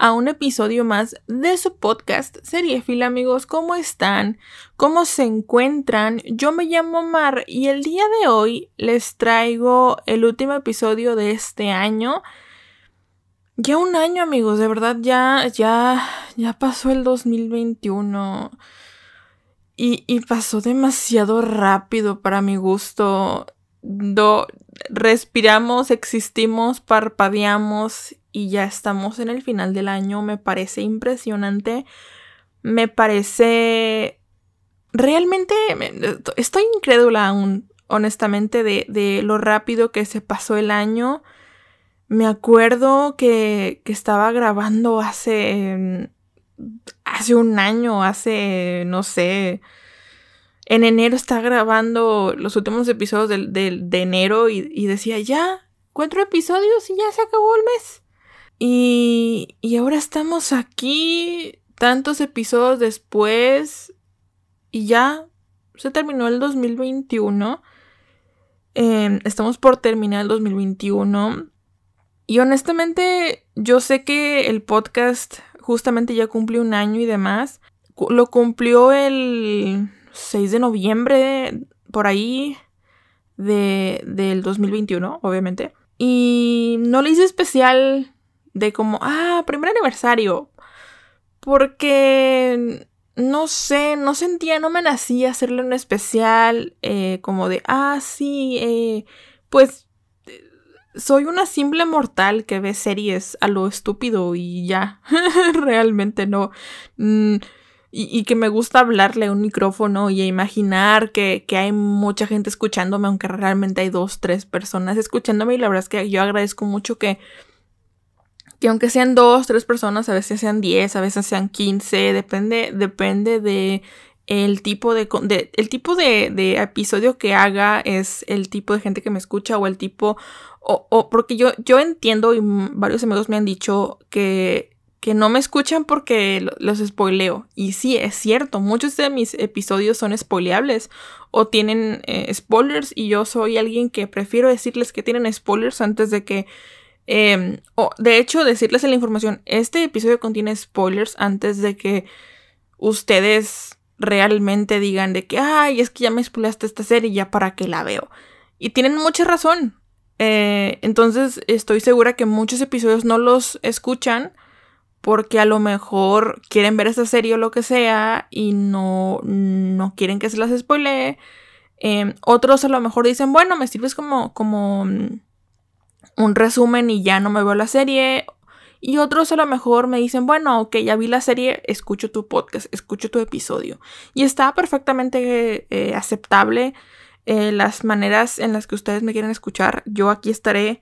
a un episodio más de su podcast Seriefil amigos, ¿cómo están? ¿Cómo se encuentran? Yo me llamo Mar y el día de hoy les traigo el último episodio de este año. Ya un año amigos, de verdad ya, ya, ya pasó el 2021 y, y pasó demasiado rápido para mi gusto. Do, respiramos, existimos, parpadeamos y ya estamos en el final del año. Me parece impresionante. Me parece... Realmente estoy incrédula aún, honestamente, de, de lo rápido que se pasó el año. Me acuerdo que, que estaba grabando hace... hace un año, hace, no sé, en enero estaba grabando los últimos episodios de, enero y, y, decía, ya, cuatro episodios y ya se acabó el mes. Y, y ahora estamos aquí, tantos episodios después, y ya se terminó el 2021. Em, estamos por terminar el 2021. Y honestamente, yo sé que el podcast justamente ya cumplió un año y demás. Lo cumplió el 6 de noviembre, por ahí, de, del 2021, obviamente. Y no le hice especial de como, ah, primer aniversario. Porque, no sé, no sentía, no me nacía hacerle un especial eh, como de, ah, sí, eh, pues soy una simple mortal que ve series a lo estúpido y ya, realmente no. Mm, y, que me gusta hablarle a un micrófono y imaginar que, que, hay mucha gente escuchándome, aunque realmente hay dos, tres personas escuchándome. Y la verdad es que yo agradezco mucho que que aunque sean dos, tres personas, a veces sean diez, a veces sean quince, depende, depende de el tipo de, el tipo de, de, episodio que haga es el tipo de gente que me escucha o el tipo o, o porque yo, yo entiendo y varios amigos me han dicho que, que no me escuchan porque los spoileo. Y sí, es cierto, muchos de mis episodios son spoileables o tienen eh, spoilers y yo soy alguien que prefiero decirles que tienen spoilers antes de que Em, de hecho, decirles la información, este episodio contiene spoilers antes de que ustedes realmente digan de que, ay, es que ya me spoilaste esta serie, ya para qué la veo. Y tienen mucha razón. Eh, entonces, estoy segura que muchos episodios no los escuchan porque a lo mejor quieren ver esta serie o lo que sea y no, no quieren que se las spoilee. Em, otros a lo mejor dicen, bueno, me sirves como, como un resumen y ya no me veo la serie. Y otros a lo mejor me dicen, bueno, ok, ya vi la serie, escucho tu podcast, escucho tu episodio. Y está perfectamente eh, aceptable eh, las maneras en las que ustedes me quieren escuchar. Yo aquí estaré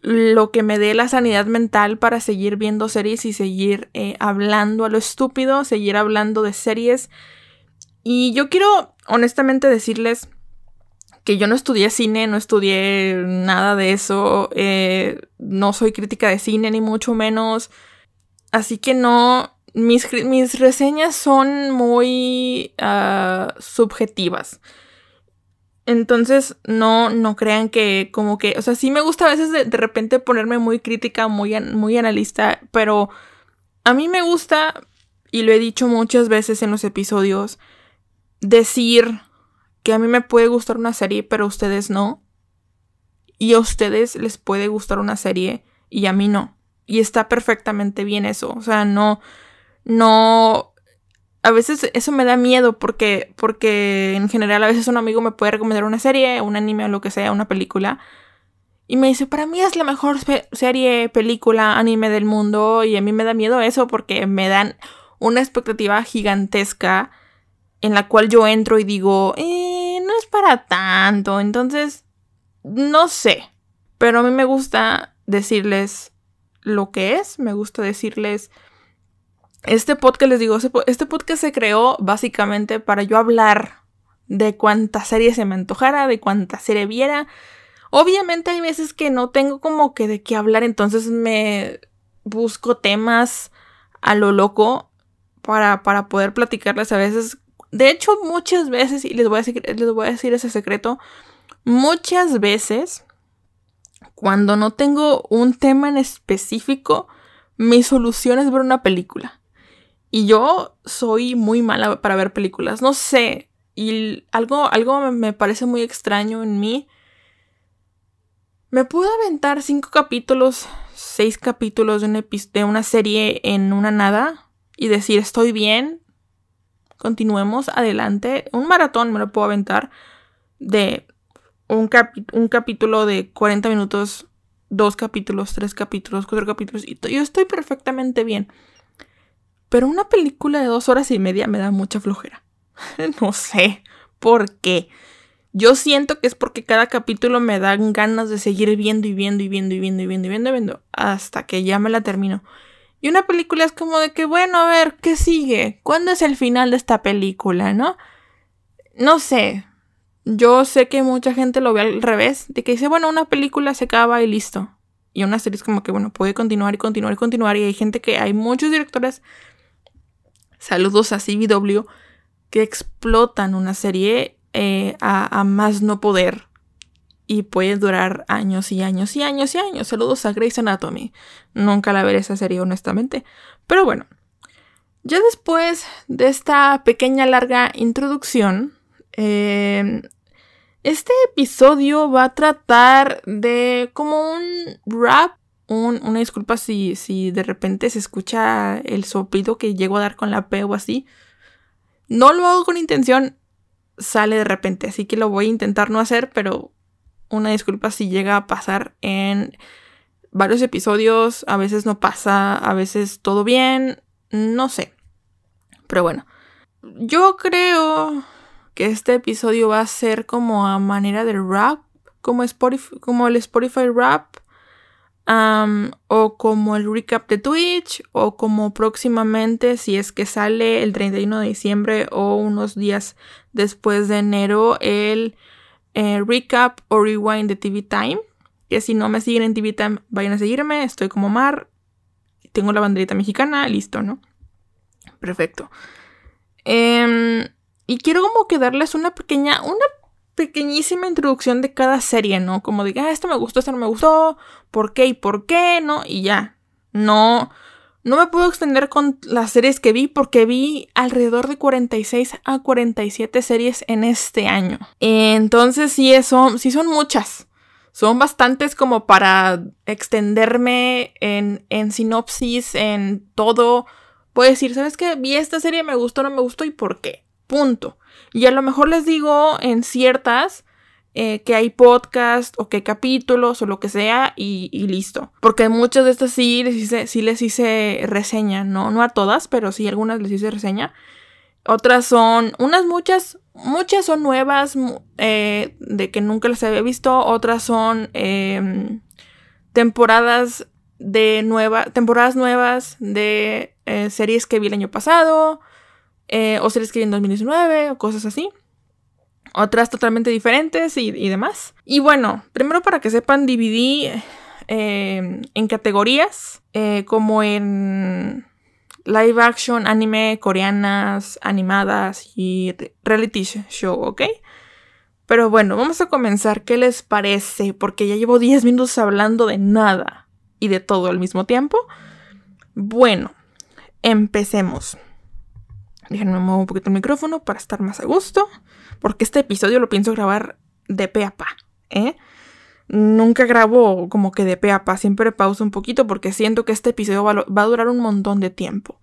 lo que me dé la sanidad mental para seguir viendo series y seguir eh, hablando a lo estúpido, seguir hablando de series. Y yo quiero honestamente decirles que yo no estudié cine, no estudié nada de eso, eh, no soy crítica de cine ni mucho menos, así que no, mis, mis reseñas son muy uh, subjetivas. Entonces, no, no crean que como que, o sea, sí me gusta a veces de, de repente ponerme muy crítica, muy, muy analista, pero a mí me gusta, y lo he dicho muchas veces en los episodios, decir que a mí me puede gustar una serie, pero a ustedes no. Y a ustedes les puede gustar una serie y a mí no. Y está perfectamente bien eso. O sea, no, no. A veces eso me da miedo porque, porque en general a veces un amigo me puede recomendar una serie, un anime o lo que sea, una película. Y me dice, para mí es la mejor serie, película, anime del mundo. Y a mí me da miedo eso porque me dan una expectativa gigantesca en la cual yo entro y digo, eh, no es para tanto. Entonces, no sé. Pero a mí me gusta decirles lo que es, me gusta decirles este podcast, les digo, este podcast se creó básicamente para yo hablar de cuánta serie se me antojara, de cuánta serie viera. Obviamente hay veces que no tengo como que de qué hablar, entonces me busco temas a lo loco para, para poder platicarles a veces. De hecho, muchas veces, y les voy a decir, les voy a decir ese secreto, muchas veces, cuando no tengo un tema en específico, mi solución es ver una película. Y yo soy muy mala para ver películas. No sé. Y algo, algo me parece muy extraño en mí. Me puedo aventar cinco capítulos, seis capítulos de una, de una serie en una nada y decir estoy bien. Continuemos adelante. Un maratón me lo puedo aventar de un, un capítulo de 40 minutos, dos capítulos, tres capítulos, cuatro capítulos. Y yo estoy perfectamente bien. Pero una película de dos horas y media me da mucha flojera. no sé por qué. Yo siento que es porque cada capítulo me dan ganas de seguir viendo y viendo y viendo y viendo y viendo y viendo y viendo hasta que ya me la termino. Y una película es como de que, bueno, a ver, ¿qué sigue? ¿Cuándo es el final de esta película, no? No sé. Yo sé que mucha gente lo ve al revés, de que dice, bueno, una película se acaba y listo. Y una serie es como que, bueno, puede continuar y continuar y continuar. Y hay gente que, hay muchos directores saludos a CBW, que explotan una serie eh, a, más no poder y puede durar años y años y años y años. Saludos a Grey's Anatomy. Nunca la veré esa serie, honestamente. Pero bueno, ya después de esta pequeña larga introducción, em, este episodio va a tratar de como un rap una disculpa si, si de repente se escucha el soplido que llego a dar con la P o así. No lo hago con intención, sale de repente, así que lo voy a intentar no hacer, pero una disculpa si llega a pasar en varios episodios, a veces no pasa, a veces todo bien, no sé. Pero bueno, yo creo que este episodio va a ser como a manera de rap, como, el Spotify rap o como el recap de Twitch, o como próximamente, si es que sale el 31 de diciembre o unos días después de enero, el eh, recap o rewind de TV Time. Que si no me siguen en TV Time, vayan a seguirme. Estoy como Mar. Tengo la banderita mexicana, listo, ¿no? Perfecto. Em, y quiero como que darles una pequeña, una pequeñísima introducción de cada serie, ¿no? Como de, ah, esto me gustó, esto no me gustó, por qué y por qué, ¿no? Y ya. No, no me puedo extender con las series que vi porque vi alrededor de 46 a 47 series en este año. Entonces sí, son, sí son muchas. Son bastantes como para extenderme en, en sinopsis, en todo. Puedo decir, ¿sabes qué? Vi esta serie, me gustó, no me gustó y por qué. Punto. Y a lo mejor les digo en ciertas eh, que hay podcast o que hay capítulos o lo que sea y, listo. Porque muchas de estas sí les hice, sí les hice reseña, ¿no? No a todas, pero sí algunas les hice reseña. Otras son, unas muchas, muchas son nuevas eh, de que nunca las había visto. Otras son em, temporadas de nueva, temporadas nuevas de eh, series que vi el año pasado. O series que vi en 2019 o cosas así. Otras totalmente diferentes y, demás. Y bueno, primero para que sepan, dividí eh, en categorías eh, como en live action, anime, coreanas, animadas y reality show, ¿ok? Pero bueno, vamos a comenzar. ¿Qué les parece? Porque ya llevo 10 minutos hablando de nada y de todo al mismo tiempo. Bueno, empecemos. Déjenme mover un poquito el micrófono para estar más a gusto. Porque este episodio lo pienso grabar de pe a pa, ¿eh? Nunca grabo como que de pe a pa, siempre pauso un poquito porque siento que este episodio va, a durar un montón de tiempo.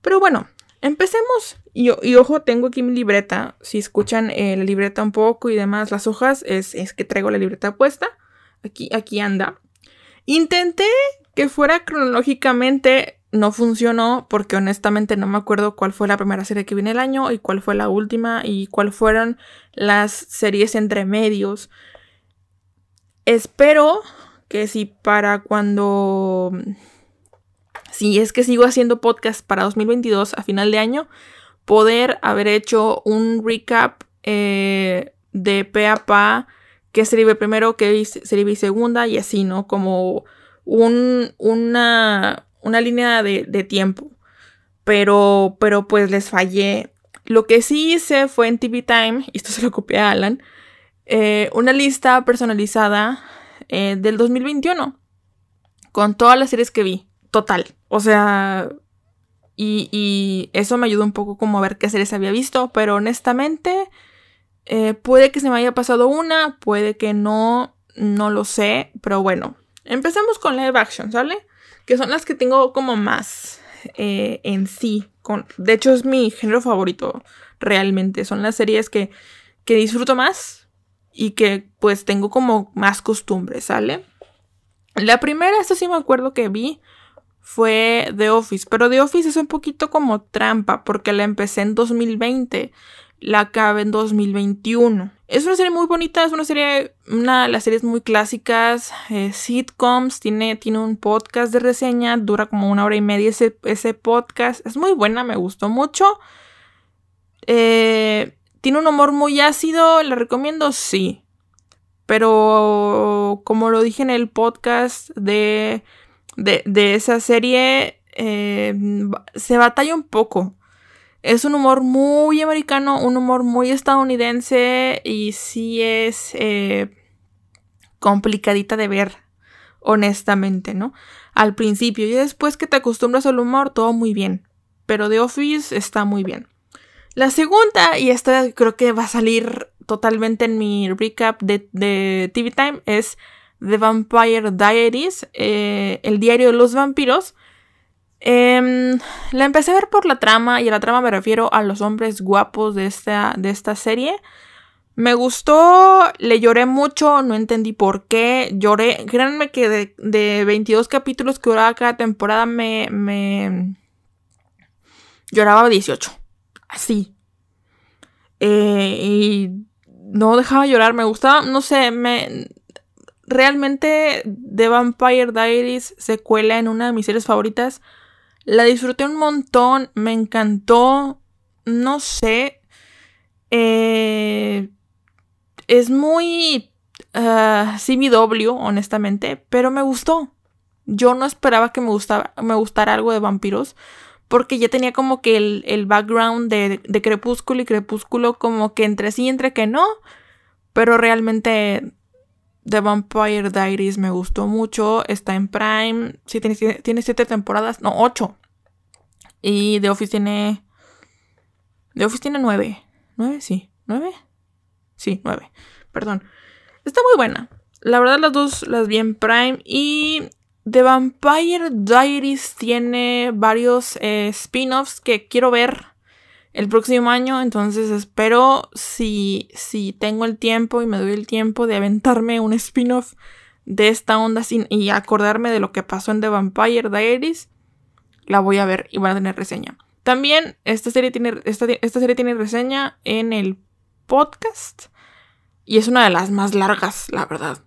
Pero bueno, empecemos. Y, ojo, tengo aquí mi libreta. Si escuchan eh, la libreta un poco y demás, las hojas, es, es que traigo la libreta puesta. Aquí, aquí anda. Intenté que fuera cronológicamente no funcionó porque honestamente no me acuerdo cuál fue la primera serie que viene el año y cuál fue la última y cuáles fueron las series entre medios. Espero que si para cuando si es que sigo haciendo podcast para 2022 a final de año, poder haber hecho un recap eh, de pe a pa, qué serie vi primero, qué serie vi segunda y así, ¿no? Como un, una, una línea de, de tiempo. Pero, pero pues les fallé. Lo que sí hice fue en TV Time, y esto se lo copié a Alan, eh, una lista personalizada eh, del 2021 con todas las series que vi. Total. O sea, y, eso me ayudó un poco como a ver qué series había visto, pero honestamente eh, puede que se me haya pasado una, puede que no, no lo sé, pero bueno, empecemos con live action, ¿sale? Que son las que tengo como más en sí. Con, de hecho es mi género favorito realmente, son las series que, que disfruto más, y que pues tengo como más costumbre, ¿sale? La primera, esta sí me acuerdo que vi, fue The Office, pero The Office es un poquito como trampa porque la empecé en 2020, la acabé en 2021. Es una serie muy bonita, es una serie, una de las series muy clásicas, eh, sitcoms, tiene, tiene un podcast de reseña, dura como una hora y media ese, ese podcast, es muy buena, me gustó mucho. Eh, ¿Tiene un humor muy ácido? ¿La recomiendo? Sí. Pero como lo dije en el podcast de, de, esa serie, eh, se batalla un poco. Es un humor muy americano, un humor muy estadounidense y sí es eh, complicadita de ver, honestamente, ¿no? Al principio y después que te acostumbras al humor, todo muy bien. Pero The Office está muy bien. La segunda, y esta creo que va a salir totalmente en mi recap de, TV Time, es The Vampire Diaries, eh, el diario de los vampiros. Em, la empecé a ver por la trama, y a la trama me refiero a los hombres guapos de esta, de esta serie. Me gustó, le lloré mucho, no entendí por qué. Lloré, créanme que de, de 22 capítulos que duraba cada temporada me, lloraba 18 así. Eh, y no dejaba llorar, me gustaba, no sé, me... Realmente The Vampire Diaries se cuela en una de mis series favoritas. La disfruté un montón, me encantó, no sé. Eh, es muy uh, CBW, honestamente, pero me gustó. Yo no esperaba que me, me gustara algo de vampiros porque ya tenía como que el, background de, Crepúsculo y Crepúsculo como que entre sí entre que no, pero realmente The Vampire Diaries me gustó mucho, está en Prime, sí tiene, tiene siete temporadas, no, ocho. Y The Office tiene... The Office tiene nueve. ¿Nueve? Sí. ¿Nueve? Sí, nueve. Perdón. Está muy buena. La verdad las dos las vi en Prime y The Vampire Diaries tiene varios eh, spin-offs que quiero ver el próximo año, entonces espero si, si tengo el tiempo y me doy el tiempo de aventarme un spin-off de esta onda sin, y acordarme de lo que pasó en The Vampire Diaries, la voy a ver y van a tener reseña. También esta serie tiene, esta, esta serie tiene reseña en el podcast y es una de las más largas, la verdad.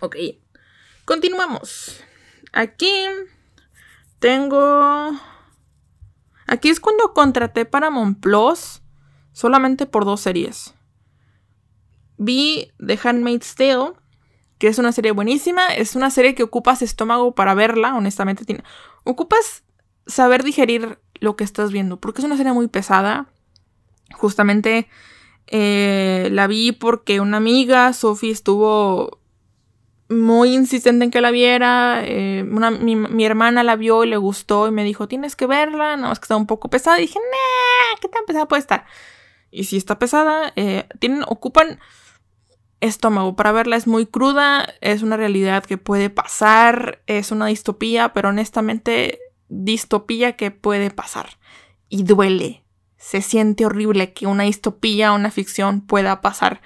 Ok, Continuamos. Aquí tengo... Aquí es cuando contraté para Plus solamente por dos series. Vi The Handmaid's Tale, que es una serie buenísima. Es una serie que ocupas estómago para verla, honestamente. Tiene... Ocupas saber digerir lo que estás viendo, porque es una serie muy pesada. Justamente eh, la vi porque una amiga, Sophie, estuvo muy insistente en que la viera. Eh, mi, hermana la vio y le gustó y me dijo, tienes que verla, nada más que está un poco pesada. Y dije, nah, ¿qué tan pesada puede estar? Y si está pesada, eh, tienen, ocupan estómago para verla. Es muy cruda, es una realidad que puede pasar, es una distopía, pero honestamente, distopía que puede pasar. Y duele. Se siente horrible que una distopía una ficción pueda pasar.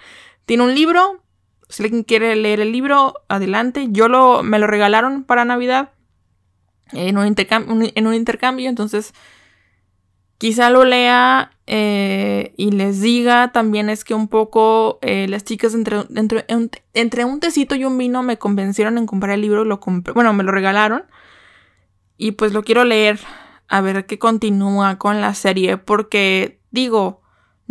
Tiene un libro, si alguien quiere leer el libro, adelante. Yo lo, me lo regalaron para Navidad en un, en un intercambio, entonces quizá lo lea eh, y les diga también es que un poco eh, las chicas entre, entre, entre, un tecito y un vino me convencieron en comprar el libro, lo compré, bueno, me lo regalaron. Y pues lo quiero leer a ver qué continúa con la serie porque digo,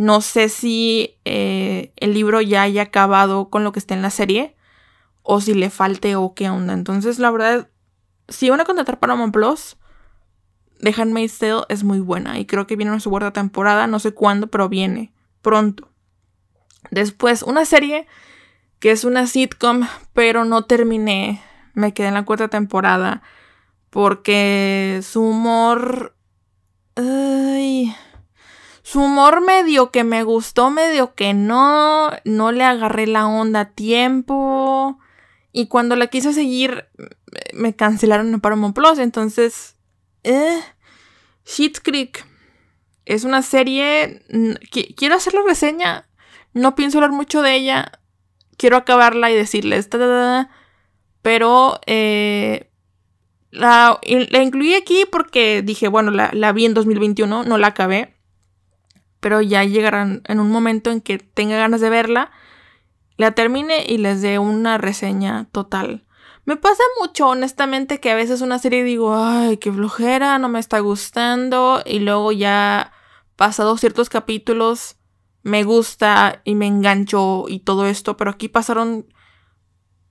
no sé si eh, el libro ya haya acabado con lo que está en la serie o si le falte o qué onda. Entonces, la verdad, si van a contratar Paramount Plus, The Handmaid's Tale es muy buena y creo que viene una su cuarta temporada, no sé cuándo, pero viene pronto. Después, una serie que es una sitcom, pero no terminé. Me quedé en la cuarta temporada porque su humor... Ay su humor medio que me gustó, medio que no, no le agarré la onda a tiempo. Y cuando la quise seguir, me cancelaron en Paramount Plus. Entonces, eh. Creek es una serie. Quiero hacer la reseña. No pienso hablar mucho de ella. Quiero acabarla y decirles. pero eh, la, incluí aquí porque dije, bueno, la, la vi en 2021, no la acabé pero ya llegarán en un momento en que tenga ganas de verla, la termine y les dé una reseña total. Me pasa mucho, honestamente, que a veces una serie digo, ay, qué flojera, no me está gustando, y luego ya pasados ciertos capítulos me gusta y me engancho y todo esto, pero aquí pasaron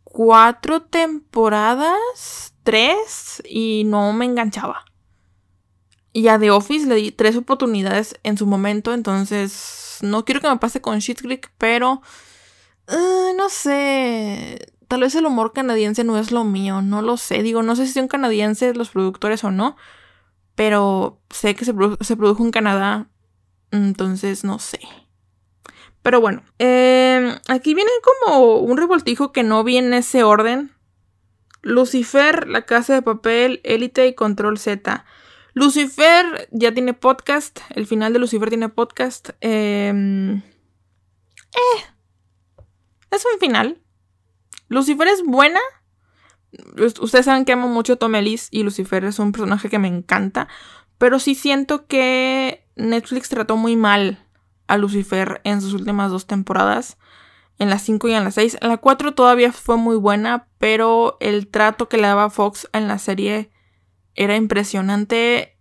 cuatro temporadas, tres, y no me enganchaba. Y a The Office le di tres oportunidades en su momento, entonces no quiero que me pase con Shit Creek, pero eh, no sé, tal vez el humor canadiense no es lo mío, no lo sé, digo, no sé si son canadienses los productores o no, pero sé que se, produjo en Canadá, entonces no sé. Pero bueno, em, aquí viene como un revoltijo que no viene en ese orden. Lucifer, La Casa de Papel, Élite y Control Z. Lucifer ya tiene podcast. El final de Lucifer tiene podcast. Em, eh, es un final. Lucifer es buena. Ustedes saben que amo mucho a Tom Ellis y Lucifer es un personaje que me encanta. Pero sí siento que Netflix trató muy mal a Lucifer en sus últimas dos temporadas. En las 5 y en las 6. En la 4 todavía fue muy buena, pero el trato que le daba Fox en la serie era impresionante.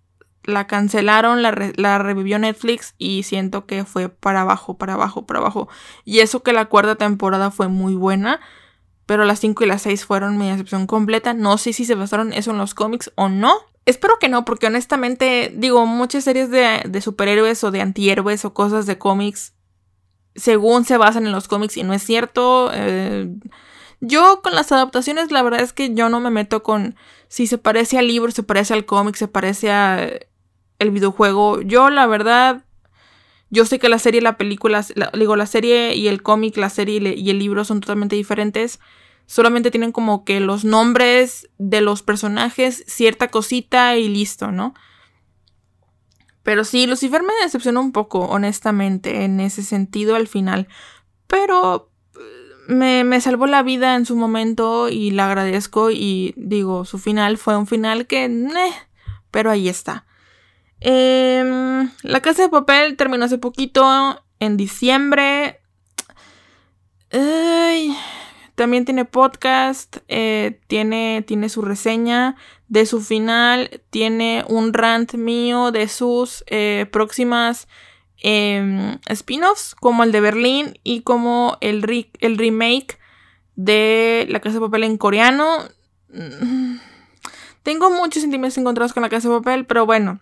La cancelaron, la, revivió Netflix y siento que fue para abajo, para abajo, para abajo. Y eso que la cuarta temporada fue muy buena, pero las 5 y las 6 fueron mi excepción completa. No sé si se basaron eso en los cómics o no. Espero que no, porque honestamente, digo, muchas series de, superhéroes o de antihéroes o cosas de cómics, según se basan en los cómics y no es cierto. Eh, yo con las adaptaciones, la verdad es que yo no me meto con si se parece al libro, se parece al cómic, se parece a el videojuego. Yo, la verdad, yo sé que la serie y la película, digo, la serie y el cómic, la serie y el libro son totalmente diferentes. Solamente tienen como que los nombres de los personajes, cierta cosita y listo, ¿no? Pero sí, Lucifer me decepcionó un poco, honestamente, en ese sentido al final. Pero me, salvó la vida en su momento y la agradezco y digo, su final fue un final que... pero ahí está. Em, la casa de papel terminó hace poquito, en diciembre. también tiene podcast, eh, tiene, tiene su reseña de su final, tiene un rant mío de sus eh, próximas Em, spin-offs como el de Berlín y como el, el remake de La Casa de Papel en coreano. Mm, tengo muchos sentimientos encontrados con La Casa de Papel, pero bueno,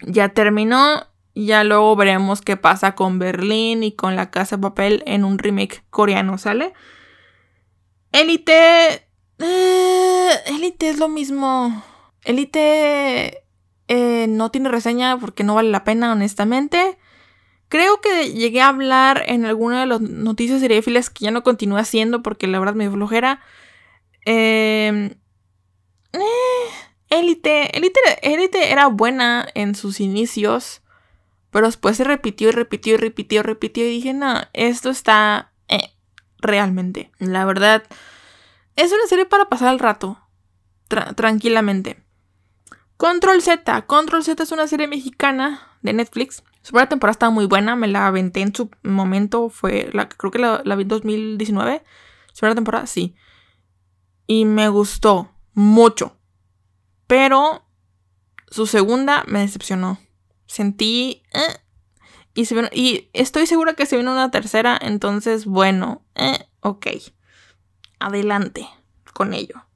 ya terminó. Ya luego veremos qué pasa con Berlín y con La Casa de Papel en un remake coreano, ¿sale? Elite... Eh, Elite es lo mismo. Elite eh, no tiene reseña porque no vale la pena, honestamente. Creo que llegué a hablar en alguna de las noticias seriéfilas que ya no continúe haciendo porque la verdad me flojera. Eh, Elite, Elite, era buena en sus inicios, pero después se repitió y repitió y repitió y repitió y dije, no, esto está eh, realmente. La verdad, es una serie para pasar el rato, tranquilamente. Control Z, Control Z es una serie mexicana de Netflix su primera temporada estaba muy buena, me la aventé en su momento, fue, la, creo que la, vi en 2019. Su primera temporada, sí. Y me gustó mucho. Pero su segunda me decepcionó. Sentí... Eh, y, y, estoy segura que se viene una tercera, entonces bueno, eh, ok. Adelante con ello.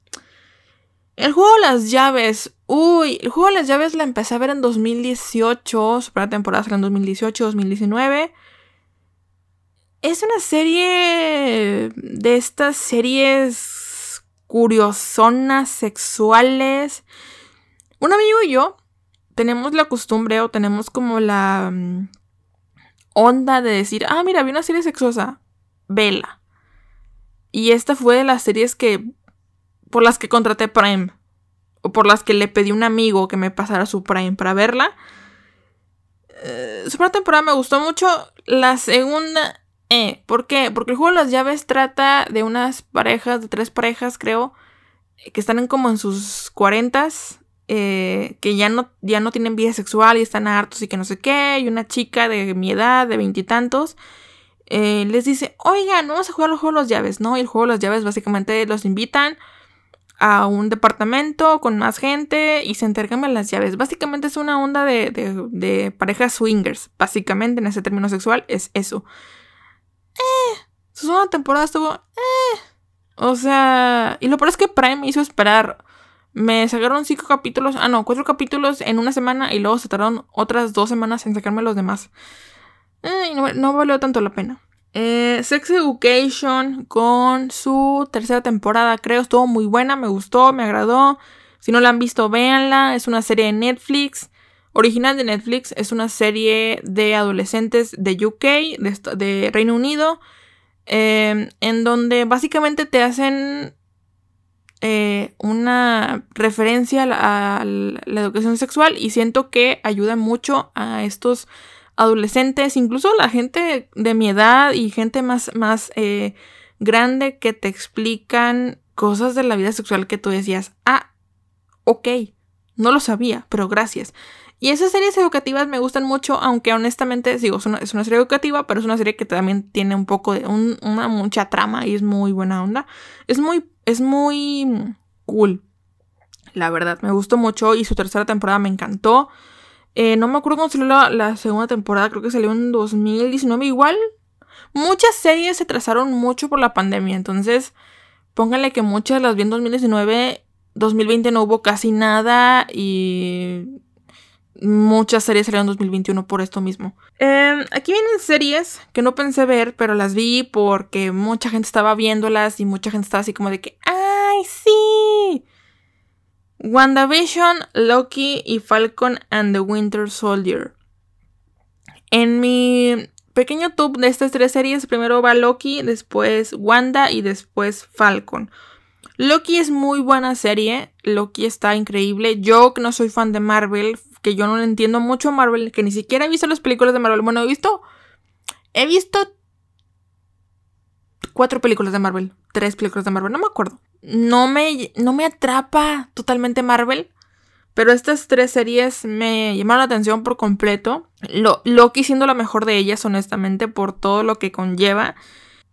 El juego de las llaves. Uy, el juego de las llaves la empecé a ver en 2018. Su primera temporada salió en 2018, 2019. Es una serie de estas series curiosonas, sexuales. Un amigo y yo tenemos la costumbre o tenemos como la mm, onda de decir, ah, mira, vi una serie sexosa, vela. Y esta fue de las series que por las que contraté Prime o por las que le pedí a un amigo que me pasara su Prime para verla. Eh, su primera temporada me gustó mucho. La segunda, eh, ¿por qué? Porque el juego de las llaves trata de unas parejas, de tres parejas, creo, que están en como en sus cuarentas, eh, que ya no, ya no tienen vida sexual y están hartos y que no sé qué. Y una chica de mi edad, de veintitantos, eh, les dice, oigan, vamos a jugar el juego de las llaves, ¿no? Y el juego de las llaves básicamente los invitan a un departamento con más gente y se intercambian las llaves. Básicamente es una onda de, de, parejas swingers. Básicamente en ese término sexual es eso. Eh, su segunda temporada estuvo... Eh. O sea... Y lo peor es que Prime me hizo esperar. Me sacaron cinco capítulos... Ah, no, cuatro capítulos en una semana y luego se tardaron otras dos semanas en sacarme los demás. Eh, no, no valió tanto la pena. Eh, Sex Education con su tercera temporada, creo, estuvo muy buena, me gustó, me agradó. Si no la han visto, véanla. Es una serie de Netflix, original de Netflix. Es una serie de adolescentes de UK, de, Reino Unido, em, en donde básicamente te hacen eh, una referencia a la educación sexual y siento que ayuda mucho a estos adolescentes, incluso la gente de mi edad y gente más, más eh, grande que te explican cosas de la vida sexual que tú decías, ah, ok, no lo sabía, pero gracias. Y esas series educativas me gustan mucho, aunque honestamente, digo, es una, serie educativa, pero es una serie que también tiene un poco de una mucha trama y es muy buena onda. Es muy, es muy cool. La verdad, me gustó mucho y su tercera temporada me encantó. Eh, no me acuerdo cuándo salió la, segunda temporada, creo que salió en 2019 igual. Muchas series se trazaron mucho por la pandemia, entonces pónganle que muchas las vi en 2019, 2020 no hubo casi nada y muchas series salieron en 2021 por esto mismo. Em, aquí vienen series que no pensé ver, pero las vi porque mucha gente estaba viéndolas y mucha gente estaba así como de que, ¡ay, sí! WandaVision, Loki y Falcon and the Winter Soldier. En mi pequeño top de estas tres series, primero va Loki, después Wanda y después Falcon. Loki es muy buena serie, Loki está increíble. Yo que no soy fan de Marvel, que yo no entiendo mucho Marvel, que ni siquiera he visto las películas de Marvel. Bueno, he visto. He visto. Cuatro películas de Marvel. Tres películas de Marvel, no me acuerdo no me, no me atrapa totalmente Marvel. Pero estas tres series me llamaron la atención por completo. Lo, Loki siendo la mejor de ellas, honestamente, por todo lo que conlleva.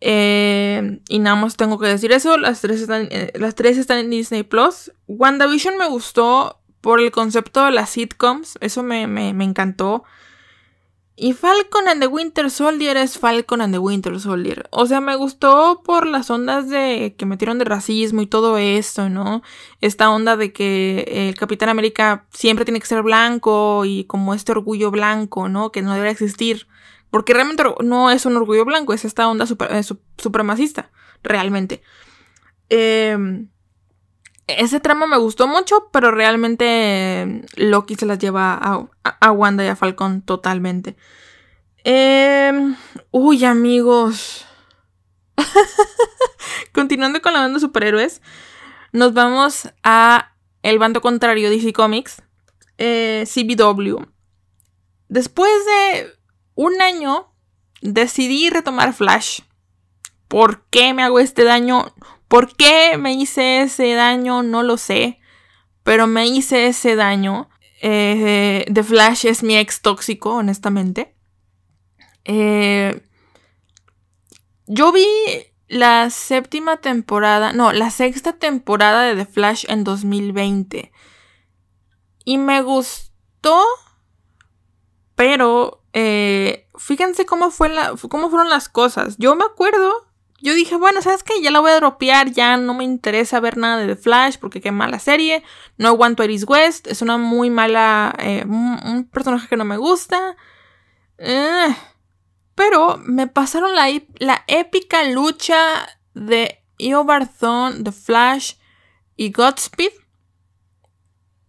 Eh, y nada más tengo que decir eso. Las tres, están, eh, las tres están en Disney Plus. WandaVision me gustó por el concepto de las sitcoms. Eso me, me, me encantó. Y Falcon and the Winter Soldier es Falcon and the Winter Soldier. O sea, me gustó por las ondas de que metieron de racismo y todo esto, ¿no? Esta onda de que el Capitán América siempre tiene que ser blanco y como este orgullo blanco, ¿no? Que no debería existir. Porque realmente no es un orgullo blanco, es esta onda eh, supremacista, realmente. Eh, ese tramo me gustó mucho, pero realmente Loki se las lleva a, Wanda y a Falcon totalmente. Em, uy, amigos. Continuando con la banda de superhéroes, nos vamos a el bando contrario DC Comics, eh, CBW. Después de un año, decidí retomar Flash. ¿Por qué me hago este daño? ¿Por qué me hice ese daño? No lo sé. Pero me hice ese daño. Eh, The Flash es mi ex tóxico, honestamente. Eh, yo vi la séptima temporada, no, la sexta temporada de The Flash en 2020. Y me gustó, pero eh, fíjense cómo, fueron las cosas. Yo me acuerdo, yo dije, bueno, ¿sabes qué? Ya la voy a dropear, ya no me interesa ver nada de The Flash porque qué mala serie. No aguanto Iris West, es una muy mala, eh, un, personaje que no me gusta. Eh, pero me pasaron la, la épica lucha de Eobarthon, The Flash y Godspeed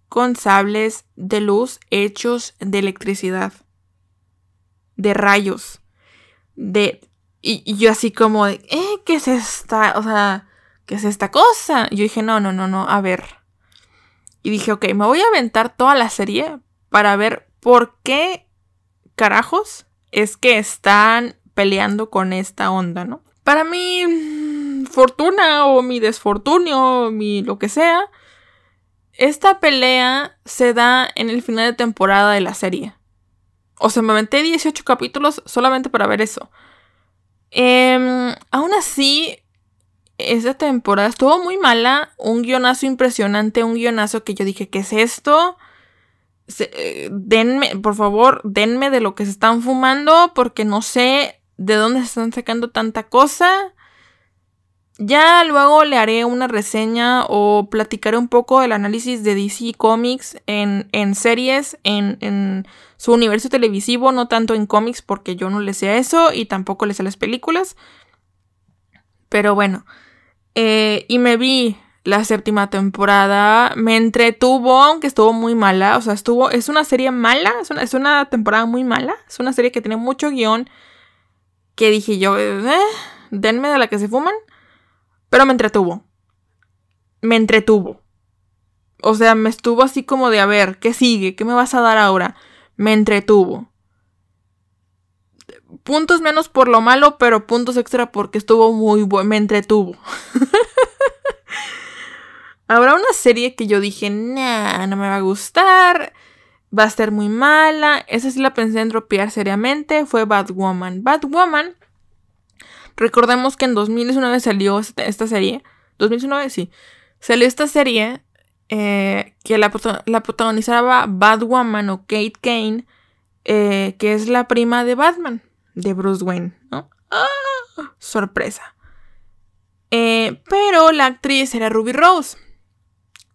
con sables de luz hechos de electricidad de rayos. De. Y, yo así como. ¿Eh? ¿Qué es esta? O sea. ¿Qué es esta cosa? Yo dije, no, no, no, no. A ver. Y dije, ok, me voy a aventar toda la serie para ver por qué carajos es que están peleando con esta onda, ¿no? Para mi mm, fortuna o mi desfortunio, mi lo que sea, esta pelea se da en el final de temporada de la serie. O sea, me aventé 18 capítulos solamente para ver eso. Em, aún así, esa temporada estuvo muy mala. Un guionazo impresionante, un guionazo que yo dije, ¿qué es esto? Eh, denme, por favor, denme de lo que se están fumando porque no sé de dónde se están sacando tanta cosa. Ya luego le haré una reseña o platicaré un poco del análisis de DC Comics en, en series, en, en, su universo televisivo, no tanto en cómics porque yo no le sé eso y tampoco le sé las películas. Pero bueno, eh, y me vi la séptima temporada, me entretuvo, aunque estuvo muy mala, o sea, estuvo, es una serie mala, es una, es una temporada muy mala, es una serie que tiene mucho guion, que dije yo, eh, denme de la que se fuman. Pero me entretuvo. Me entretuvo. O sea, me estuvo así como de, a ver, ¿qué sigue? ¿Qué me vas a dar ahora? Me entretuvo. Puntos menos por lo malo, pero puntos extra porque estuvo muy bueno. Me entretuvo. Habrá una serie que yo dije, nah, no me va a gustar. Va a ser muy mala. Esa sí la pensé en dropear seriamente. Fue Batwoman. Batwoman Recordemos que en 2019 salió esta serie. 2019, sí. Salió esta serie eh, que la, protagonizaba Batwoman o Kate Kane, eh, que es la prima de Batman, de Bruce Wayne, ¿no? ¡Ah! Sorpresa. Eh, pero la actriz era Ruby Rose.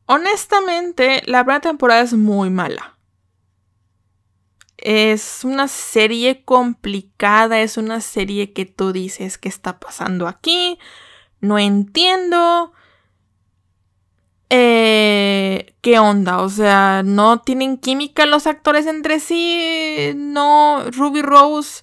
Honestamente, la primera temporada es muy mala. Es una serie complicada, es una serie que tú dices qué está pasando aquí, no entiendo. Eh, ¿Qué onda? O sea, no tienen química los actores entre sí, no, Ruby Rose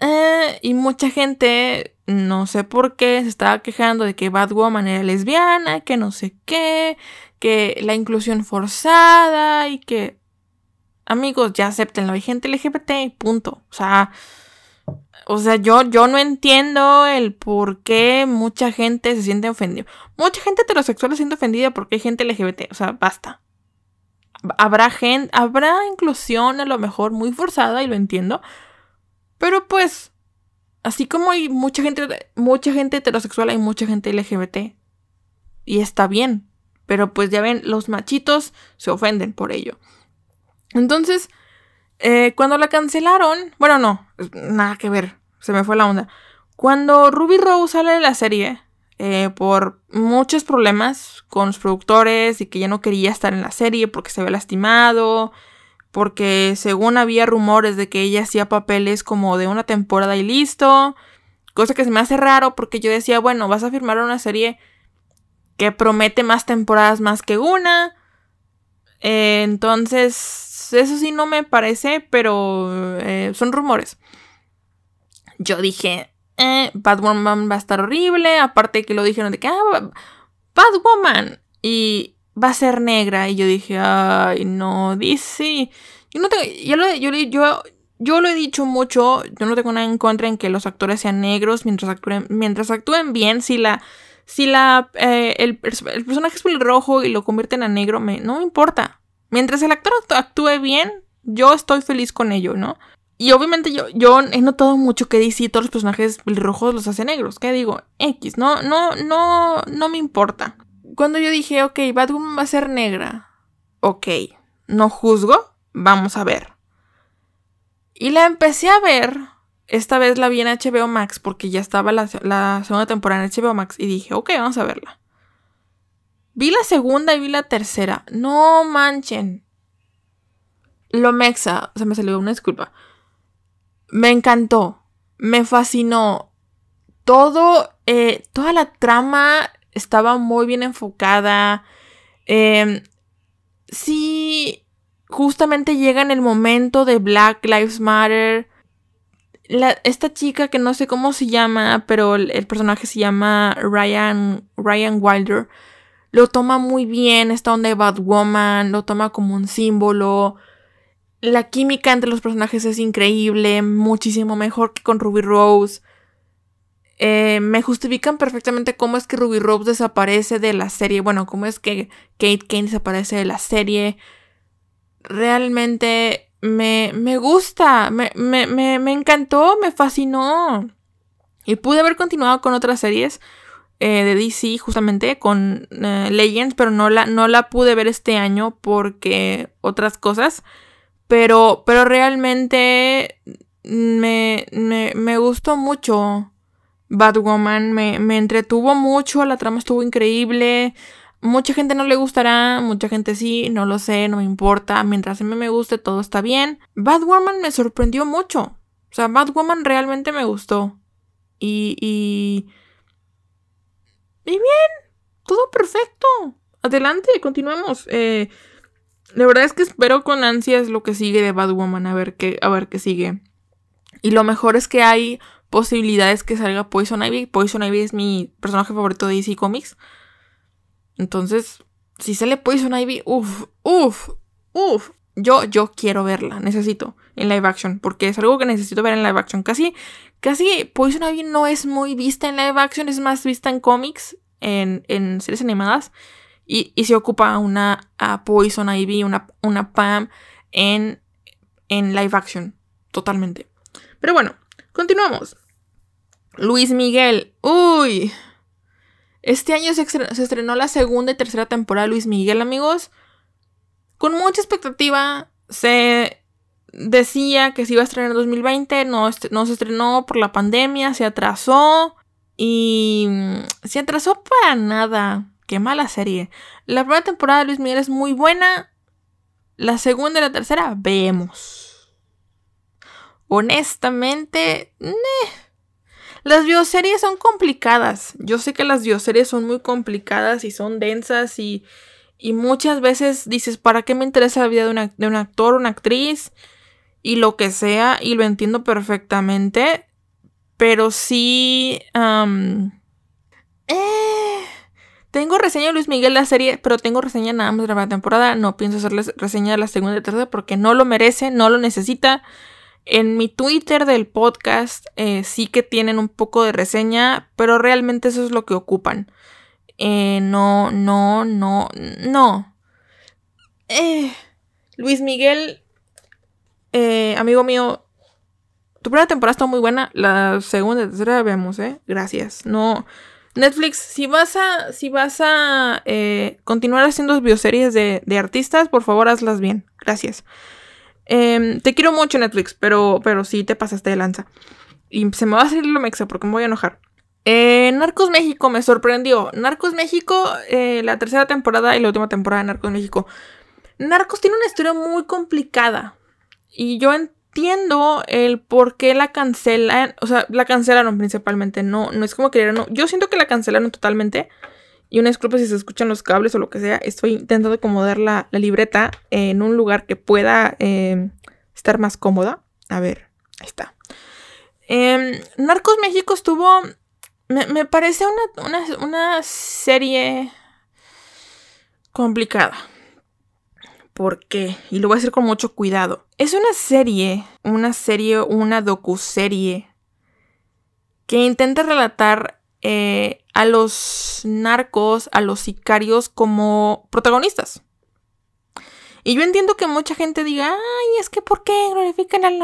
eh, y mucha gente, no sé por qué, se estaba quejando de que Batwoman era lesbiana, que no sé qué, que la inclusión forzada y que amigos, ya acéptenlo, hay gente LGBT, punto. O sea, o sea, yo, yo no entiendo el por qué mucha gente se siente ofendida. Mucha gente heterosexual se siente ofendida porque hay gente LGBT, o sea, basta. Habrá gente, habrá inclusión a lo mejor muy forzada y lo entiendo. Pero pues, así como hay mucha gente, mucha gente heterosexual, hay mucha gente LGBT. Y está bien. Pero pues ya ven, los machitos se ofenden por ello. Entonces, eh, cuando la cancelaron, bueno, no, nada que ver, se me fue la onda. Cuando Ruby Rose sale de la serie, eh, por muchos problemas con los productores y que ya no quería estar en la serie porque se había lastimado, porque según había rumores de que ella hacía papeles como de una temporada y listo, cosa que se me hace raro porque yo decía, bueno, vas a firmar una serie que promete más temporadas más que una, entonces eso sí no me parece, pero eh, son rumores. Yo dije, eh, Batwoman va a estar horrible. Aparte que lo dijeron de que, ah, Batwoman. Y va a ser negra. Y yo dije, ay, no, dice. Yo no tengo, yo, lo, yo, yo, yo lo he dicho mucho. Yo no tengo nada en contra en que los actores sean negros mientras actúen, mientras actúen bien. Si la, si la, eh, el, el, personaje es pelirrojo y lo convierten a negro, me, no me importa. Mientras el actor actúe bien, yo estoy feliz con ello, ¿no? Y obviamente yo, yo he notado mucho que DC todos los personajes rojos los hace negros. ¿Qué digo? X, no, no, no, no me importa. Cuando yo dije, ok, Batwoman va a ser negra. Ok, no juzgo, vamos a ver. Y la empecé a ver, esta vez la vi en HBO Max porque ya estaba la, la segunda temporada en HBO Max y dije, ok, vamos a verla. Vi la segunda y vi la tercera. No manchen. Lo mexa, se me salió una disculpa. Me encantó, me fascinó. Todo, eh, toda la trama estaba muy bien enfocada. Eh, sí, justamente llega en el momento de Black Lives Matter. esta chica que no sé cómo se llama, pero el, personaje se llama Ryan, Ryan Wilder, lo toma muy bien, esta onda de Batwoman, lo toma como un símbolo. La química entre los personajes es increíble, muchísimo mejor que con Ruby Rose. Eh, me justifican perfectamente cómo es que Ruby Rose desaparece de la serie. Bueno, cómo es que Kate Kane desaparece de la serie. Realmente me, me gusta, me, me, me, encantó, me fascinó. Y pude haber continuado con otras series eh, de DC, justamente, con eh, Legends, pero no la, no la pude ver este año porque otras cosas. Pero, pero realmente me, me, me gustó mucho. Batwoman me, me entretuvo mucho, la trama estuvo increíble. Mucha gente no le gustará, mucha gente sí, no lo sé, no me importa. Mientras a mí me guste, todo está bien. Batwoman me sorprendió mucho. O sea, Batwoman realmente me gustó. Y. y. Y bien, todo perfecto. Adelante, continuemos. Eh, la verdad es que espero con ansias lo que sigue de Batwoman, a ver qué, a ver qué sigue. Y lo mejor es que hay posibilidades que salga Poison Ivy. Poison Ivy es mi personaje favorito de DC Comics. Entonces, si sale Poison Ivy, uff, uff, uff. Yo, yo quiero verla, necesito en live action, porque es algo que necesito ver en live action. Casi, casi Poison Ivy no es muy vista en live action, es más vista en cómics, en, en series animadas. Y, y, se ocupa una Poison Ivy, una, una Pam en, en live action, totalmente. Pero bueno, Continuamos. Luis Miguel. Uy. Este año se, estrenó la segunda y tercera temporada de Luis Miguel, amigos. Con mucha expectativa. Se decía que se iba a estrenar en 2020. No, no se estrenó por la pandemia. Se atrasó. Y mm, se atrasó para nada. Qué mala serie. La primera temporada de Luis Miguel es muy buena. La segunda y la tercera, vemos. Honestamente, las bioseries son complicadas. Yo sé que las bioseries son muy complicadas y son densas y, y muchas veces dices, ¿para qué me interesa la vida de, de un actor, una actriz? Y lo que sea, y lo entiendo perfectamente. Pero sí... eh, tengo reseña de Luis Miguel la serie, pero tengo reseña nada más de la temporada. No pienso hacerles reseña de la segunda y tercera porque no lo merece, no lo necesita. En mi Twitter del podcast eh, sí que tienen un poco de reseña, pero realmente eso es lo que ocupan. Eh, no, no, no, no. Eh, Luis Miguel, amigo mío, tu primera temporada está muy buena. La segunda y tercera vemos, ¿eh? Gracias. No. Netflix, si vas a, si vas a continuar haciendo bioseries de, de artistas, por favor hazlas bien. Gracias. Em, te quiero mucho Netflix, pero, pero sí te pasaste de lanza. Y se me va a salir lo mexa porque me voy a enojar. Eh, Narcos México me sorprendió. Narcos México, eh, la tercera temporada y la última temporada de Narcos México. Narcos tiene una historia muy complicada. Y yo entiendo el por qué la cancelan. O sea, la cancelaron principalmente. No, no es como que no. Yo siento que la cancelaron totalmente. Y una disculpa si se escuchan los cables o lo que sea. Estoy intentando acomodar la, libreta en un lugar que pueda em, estar más cómoda. A ver, ahí está. Em, Narcos México estuvo. Me, parece una, una serie complicada. ¿Por qué? Y lo voy a hacer con mucho cuidado. Es una serie, una serie, una docuserie que intenta relatar eh, a los narcos, a los sicarios como protagonistas. Y yo entiendo que mucha gente diga, ay, es que ¿por qué glorifican al,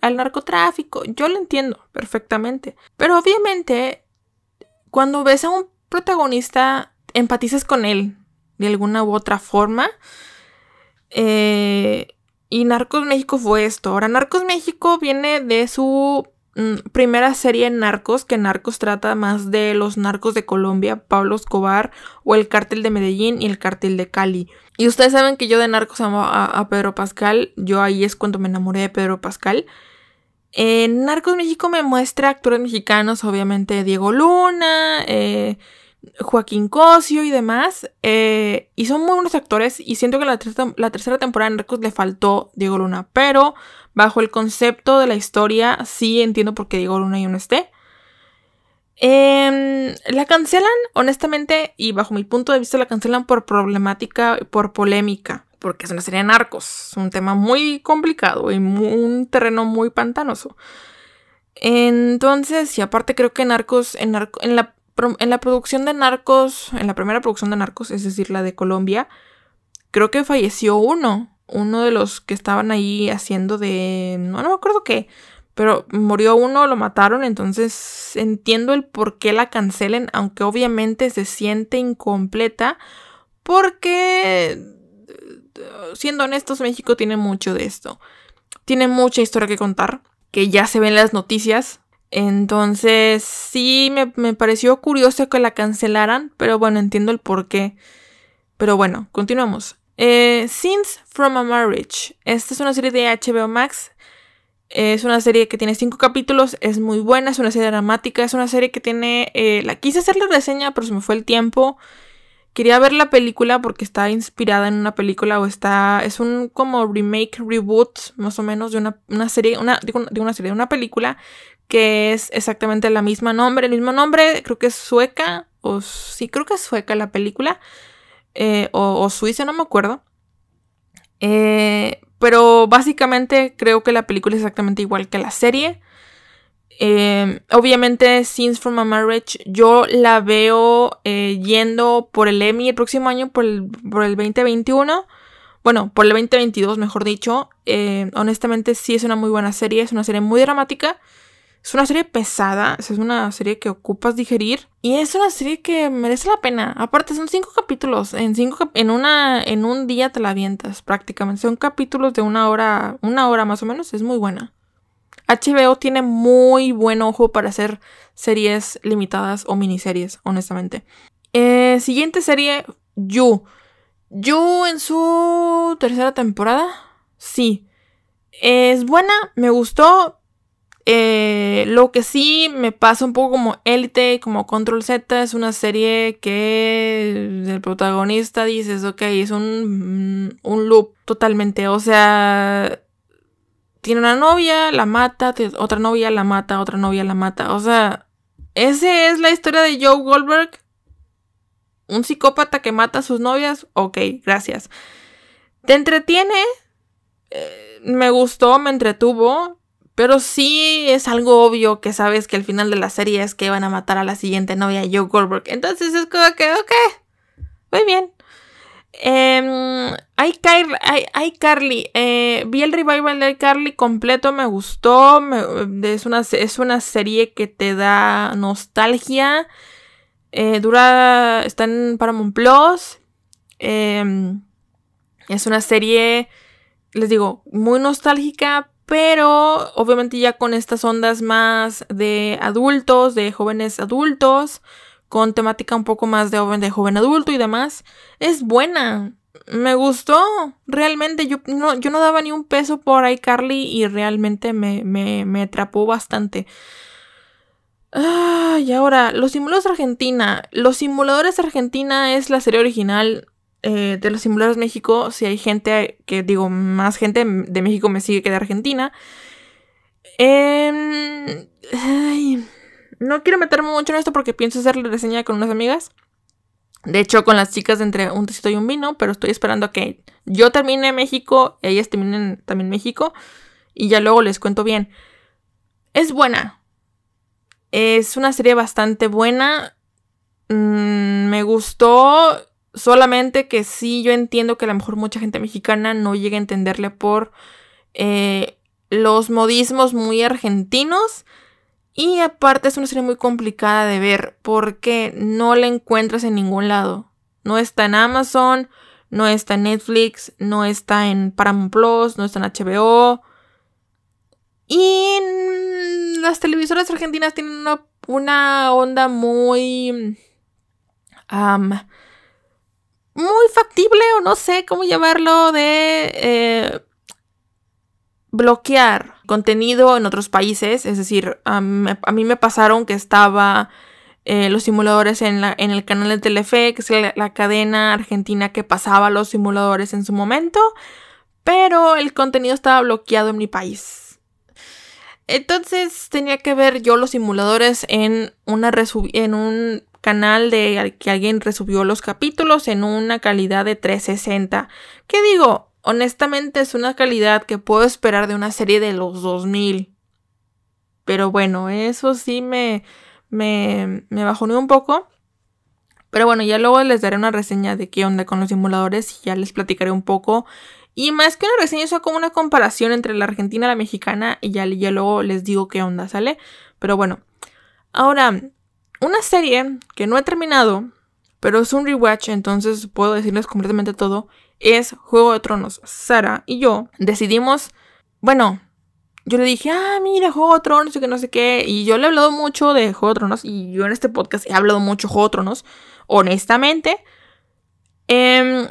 al, narcotráfico? Yo lo entiendo perfectamente. Pero obviamente, cuando ves a un protagonista, empatizas con él de alguna u otra forma. Eh, y Narcos México fue esto. Ahora, Narcos México viene de su mm, primera serie en Narcos, que Narcos trata más de los narcos de Colombia, Pablo Escobar, o el cártel de Medellín y el cártel de Cali. Y ustedes saben que yo de Narcos amo a, Pedro Pascal. Yo ahí es cuando me enamoré de Pedro Pascal. En Narcos México me muestra actores mexicanos, obviamente Diego Luna, eh, Joaquín Cosio y demás. Eh, y son muy buenos actores. Y siento que la, la tercera temporada de Narcos le faltó Diego Luna. Pero bajo el concepto de la historia, sí entiendo por qué Diego Luna ya no esté. Em, la cancelan, honestamente, y bajo mi punto de vista, la cancelan por problemática, por polémica, porque es una serie de narcos, es un tema muy complicado y un terreno muy pantanoso. Entonces, y aparte creo que Narcos, en, en, la, en la producción de Narcos, en la primera producción de Narcos, es decir, la de Colombia, creo que falleció uno, uno de los que estaban ahí haciendo de, no, no me acuerdo qué, pero murió uno, lo mataron, entonces entiendo el por qué la cancelen, aunque obviamente se siente incompleta, porque, siendo honestos, México tiene mucho de esto. Tiene mucha historia que contar, que ya se ven en las noticias. Entonces, sí, me, pareció curioso que la cancelaran, pero bueno, entiendo el por qué. Pero bueno, continuamos. Eh, Scenes from a Marriage. Esta es una serie de HBO Max es una serie que tiene cinco capítulos, es muy buena, es una serie dramática, es una serie que tiene... Eh, la quise hacer la reseña, pero se me fue el tiempo. Quería ver la película porque está inspirada en una película o está... Es un como remake, reboot, más o menos, de una, serie, una, de una serie, de una película que es exactamente la misma nombre, el mismo nombre, creo que es sueca, o sí, creo que es sueca la película, eh, o, o suiza, no me acuerdo. Eh, pero básicamente creo que la película es exactamente igual que la serie. Em, obviamente, Scenes from a Marriage, yo la veo eh, yendo por el Emmy el próximo año, por el, por el 2021. Bueno, por el 2022, mejor dicho. Em, honestamente, sí es una muy buena serie, es una serie muy dramática. Es una serie pesada, es una serie que ocupas digerir y es una serie que merece la pena. Aparte son cinco capítulos, en cinco en una en un día te la avientas prácticamente. Son capítulos de una hora, una hora más o menos, es muy buena. HBO tiene muy buen ojo para hacer series limitadas o miniseries, honestamente. Eh, siguiente serie, You. You en su tercera temporada, sí. Es buena, me gustó, eh, lo que sí me pasa un poco como Élite, como Control Z, es una serie que el protagonista dices, ok, es un, un loop totalmente. O sea, tiene una novia, la mata, otra novia la mata, otra novia la mata. O sea, esa es la historia de Joe Goldberg. Un psicópata que mata a sus novias. Ok, gracias. ¿Te entretiene? Eh, me gustó, me entretuvo. Pero sí es algo obvio que sabes que al final de la serie es que van a matar a la siguiente novia Joe Goldberg. Entonces es como que, ok, muy bien. Eh, Carly. Eh, vi el revival de Carly completo, me gustó. es, una, es una serie que te da nostalgia. Eh, dura. Está en Paramount Plus. Em, es una serie, les digo, muy nostálgica, pero obviamente ya con estas ondas más de adultos, de jóvenes adultos, con temática un poco más de joven, de joven adulto y demás, es buena. Me gustó, realmente yo no, yo no daba ni un peso por iCarly y realmente me, me, me atrapó bastante. Ah, y ahora, Los Simuladores Argentina. Los Simuladores Argentina es la serie original eh, de los simuladores México, si hay gente que digo, más gente de México me sigue que de Argentina. Em, no quiero meterme mucho en esto porque pienso hacer la reseña con unas amigas. De hecho, con las chicas de entre un tecito y un vino, pero estoy esperando a que yo termine México, ellas terminen también México, y ya luego les cuento bien. Es buena. Es una serie bastante buena. Mm, me gustó Solamente que sí, yo entiendo que a lo mejor mucha gente mexicana no llega a entenderle por eh, los modismos muy argentinos. Y aparte es una serie muy complicada de ver porque no la encuentras en ningún lado. No está en Amazon, no está en Netflix, no está en Paramount Plus, no está en HBO. Y las televisoras argentinas tienen una, onda muy... muy factible o no sé cómo llamarlo de eh, bloquear contenido en otros países. Es decir, a mí me pasaron que estaba eh, los simuladores en, el canal de Telefe, que es la, cadena argentina que pasaba los simuladores en su momento, pero el contenido estaba bloqueado en mi país. Entonces tenía que ver yo los simuladores en, una en un canal de que alguien resubió los capítulos en una calidad de 360. ¿Qué digo? Honestamente es una calidad que puedo esperar de una serie de los 2000. Pero bueno, eso sí me, me, me un poco. Pero bueno, ya luego les daré una reseña de qué onda con los simuladores y ya les platicaré un poco. Y más que una reseña, eso como una comparación entre la argentina y la mexicana y ya, ya luego les digo qué onda, ¿sale? Pero bueno, ahora, una serie que no he terminado, pero es un rewatch, entonces puedo decirles completamente todo, es Juego de Tronos. Sara y yo decidimos, bueno, yo le dije, ah, mira, Juego de Tronos y que no sé qué. Y yo le he hablado mucho de Juego de Tronos. Y yo en este podcast he hablado mucho de Juego de Tronos. Honestamente. Em,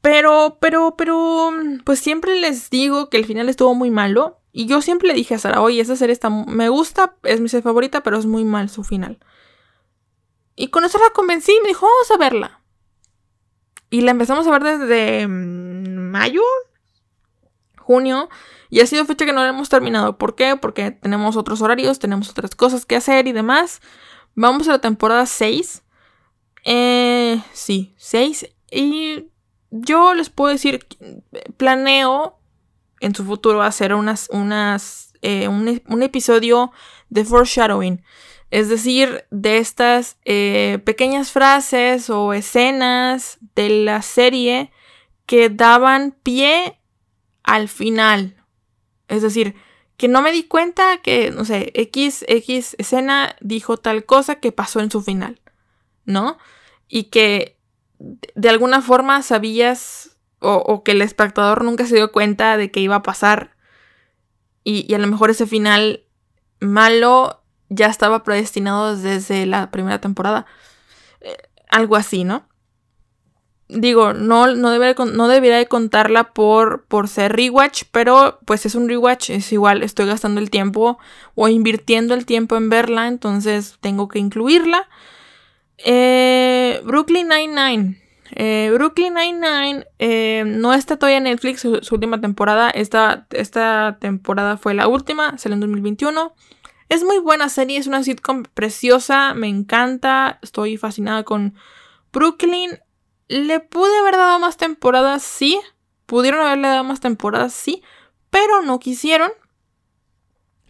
pero, pero, pero. Pues siempre les digo que el final estuvo muy malo. Y yo siempre le dije a Sara, oye, esa serie está. Me gusta, es mi serie favorita, pero es muy mal su final. Y con eso la convencí me dijo, vamos a verla. Y la empezamos a ver desde mm, mayo, junio. Y ha sido fecha que no la hemos terminado. ¿Por qué? Porque tenemos otros horarios, tenemos otras cosas que hacer y demás. Vamos a la temporada 6. Eh, sí, 6. Y yo les puedo decir, planeo en su futuro hacer unas, unas, eh, un, episodio de foreshadowing. Es decir, de estas eh, pequeñas frases o escenas de la serie que daban pie al final. Es decir, que no me di cuenta que, no sé, X, X escena dijo tal cosa que pasó en su final, ¿no? Y que de alguna forma sabías o, que el espectador nunca se dio cuenta de que iba a pasar y, y a lo mejor ese final malo ya estaba predestinado desde la primera temporada. Eh, algo así, ¿no? digo, no, no, no debería de contarla por, por ser rewatch, pero pues es un rewatch, es igual, estoy gastando el tiempo o invirtiendo el tiempo en verla, entonces tengo que incluirla. Eh, Brooklyn Nine-Nine. Eh, Brooklyn Nine-Nine eh, no está todavía en Netflix, su, última temporada. Esta, esta temporada fue la última, salió en 2021. Es muy buena serie, es una sitcom preciosa, me encanta, estoy fascinada con Brooklyn. Le pude haber dado más temporadas, sí. Pudieron haberle dado más temporadas, sí. Pero no quisieron.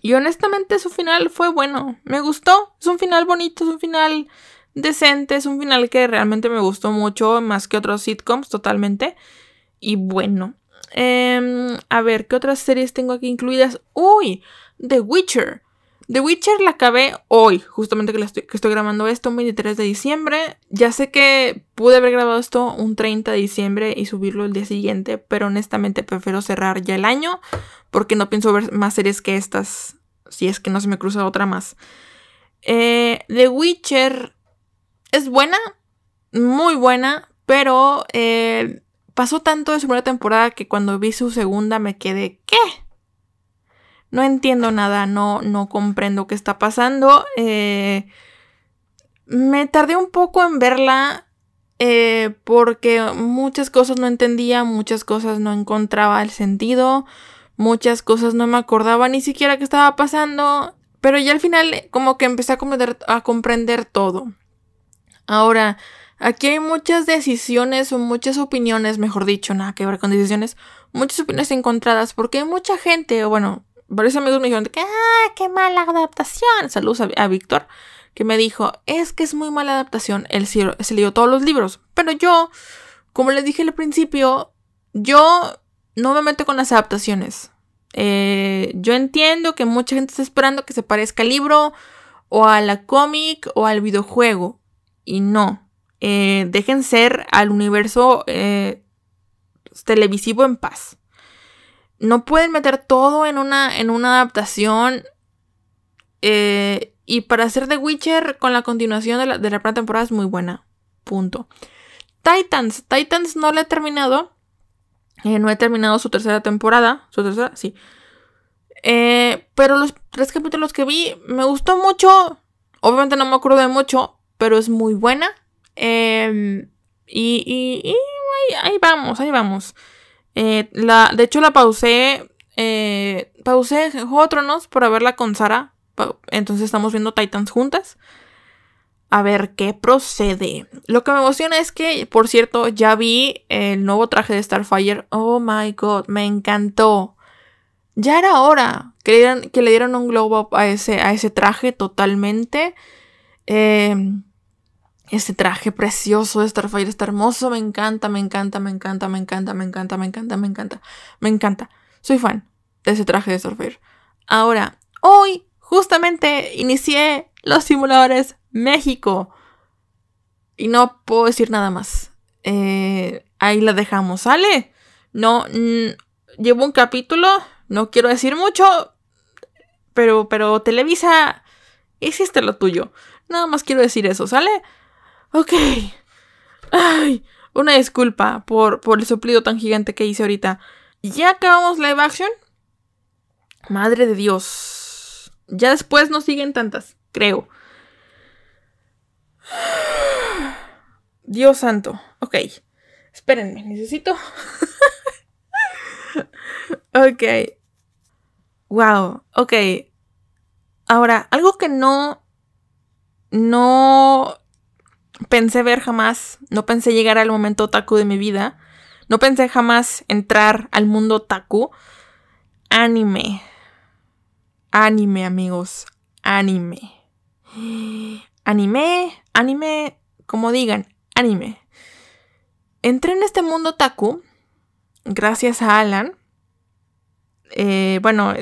Y honestamente su final fue bueno. Me gustó. Es un final bonito, es un final decente, es un final que realmente me gustó mucho, más que otros sitcoms, totalmente. Y bueno. Em, a ver, ¿qué otras series tengo aquí incluidas? Uy, The Witcher. The Witcher la acabé hoy, justamente que, estoy, que grabando esto, un 23 de diciembre. Ya sé que pude haber grabado esto un 30 de diciembre y subirlo el día siguiente, pero honestamente prefiero cerrar ya el año porque no pienso ver más series que estas, si es que no se me cruza otra más. Eh, The Witcher es buena, muy buena, pero eh, pasó tanto de su primera temporada que cuando vi su segunda me quedé, ¿qué? No entiendo nada, no, no comprendo qué está pasando. Eh, me tardé un poco en verla eh, porque muchas cosas no entendía, muchas cosas no encontraba el sentido, muchas cosas no me acordaba ni siquiera qué estaba pasando, pero ya al final como que empecé a comprender, a comprender todo. Ahora, aquí hay muchas decisiones o muchas opiniones, mejor dicho, nada que ver con decisiones, muchas opiniones encontradas porque hay mucha gente, bueno, varios amigos me dijeron que, ah, qué mala adaptación. Saludos a, Víctor, que me dijo, es que es muy mala adaptación. Él se, leyó todos los libros. Pero yo, como les dije al principio, yo no me meto con las adaptaciones. Eh, yo entiendo que mucha gente está esperando que se parezca al libro, o a la cómic, o al videojuego. Y no. Eh, dejen ser al universo eh, televisivo en paz. No pueden meter todo en una, en una adaptación. Eh, y para hacer The Witcher con la continuación de la, de la primera temporada es muy buena. Punto. Titans. Titans no la he terminado. Eh, no he terminado su tercera temporada. Su tercera, sí. Eh, pero los tres capítulos que vi me gustó mucho. Obviamente no me acuerdo de mucho, pero es muy buena. Em, y, y, ahí, vamos, ahí vamos. Eh, la, de hecho la pausé. Eh, pausé Juego de para verla con Sara. Entonces estamos viendo Titans juntas. A ver qué procede. Lo que me emociona es que, por cierto, ya vi el nuevo traje de Starfire. Oh my god, me encantó. Ya era hora que le dieran, un glow up a ese, a ese traje totalmente. Eh, ese traje precioso de Starfire está hermoso. Me encanta, me encanta, me encanta, me encanta, me encanta, me encanta, me encanta. Me encanta. Soy fan de ese traje de Starfire. Ahora, hoy justamente inicié los simuladores México. Y no puedo decir nada más. Eh, ahí la dejamos, ¿sale? No, llevo un capítulo, no quiero decir mucho, pero, pero Televisa, hiciste lo tuyo. Nada más quiero decir eso, ¿sale? Ok. Ay, una disculpa por, por el soplido tan gigante que hice ahorita. ¿Ya acabamos live action? Madre de Dios. Ya después no siguen tantas, creo. Dios santo. Ok. Espérenme, necesito. ok. Wow. Ok. Ahora, algo que no. No pensé ver jamás. No pensé llegar al momento otaku de mi vida. No pensé jamás entrar al mundo otaku. Anime. Anime, amigos. Anime. Anime, anime, como digan, anime. Entré en este mundo taku gracias a Alan. Eh, bueno,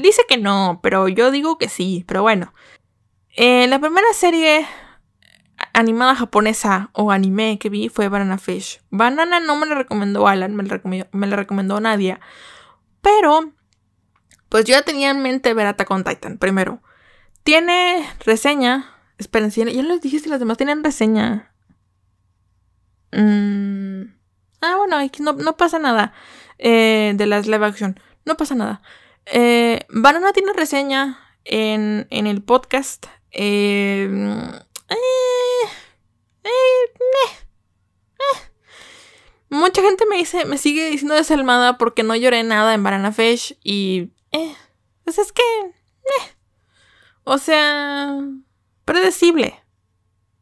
dice que no, pero yo digo que sí, pero bueno. Eh, la primera serie animada japonesa o anime que vi fue Banana Fish. Banana no me la recomendó Alan, me la recomendó, me. Pero, pues yo ya tenía en mente ver Attack Titan primero. Tiene reseña Esperen, ya les dije si las demás tienen reseña. Mm, ah, bueno, no, no pasa nada. Eh, de las live action. No pasa nada. Eh, Banana tiene reseña en, en el podcast. Eh, Mucha gente me dice, me sigue diciendo desalmada porque no lloré nada en Banana Fish y... pues es que... O sea predecible.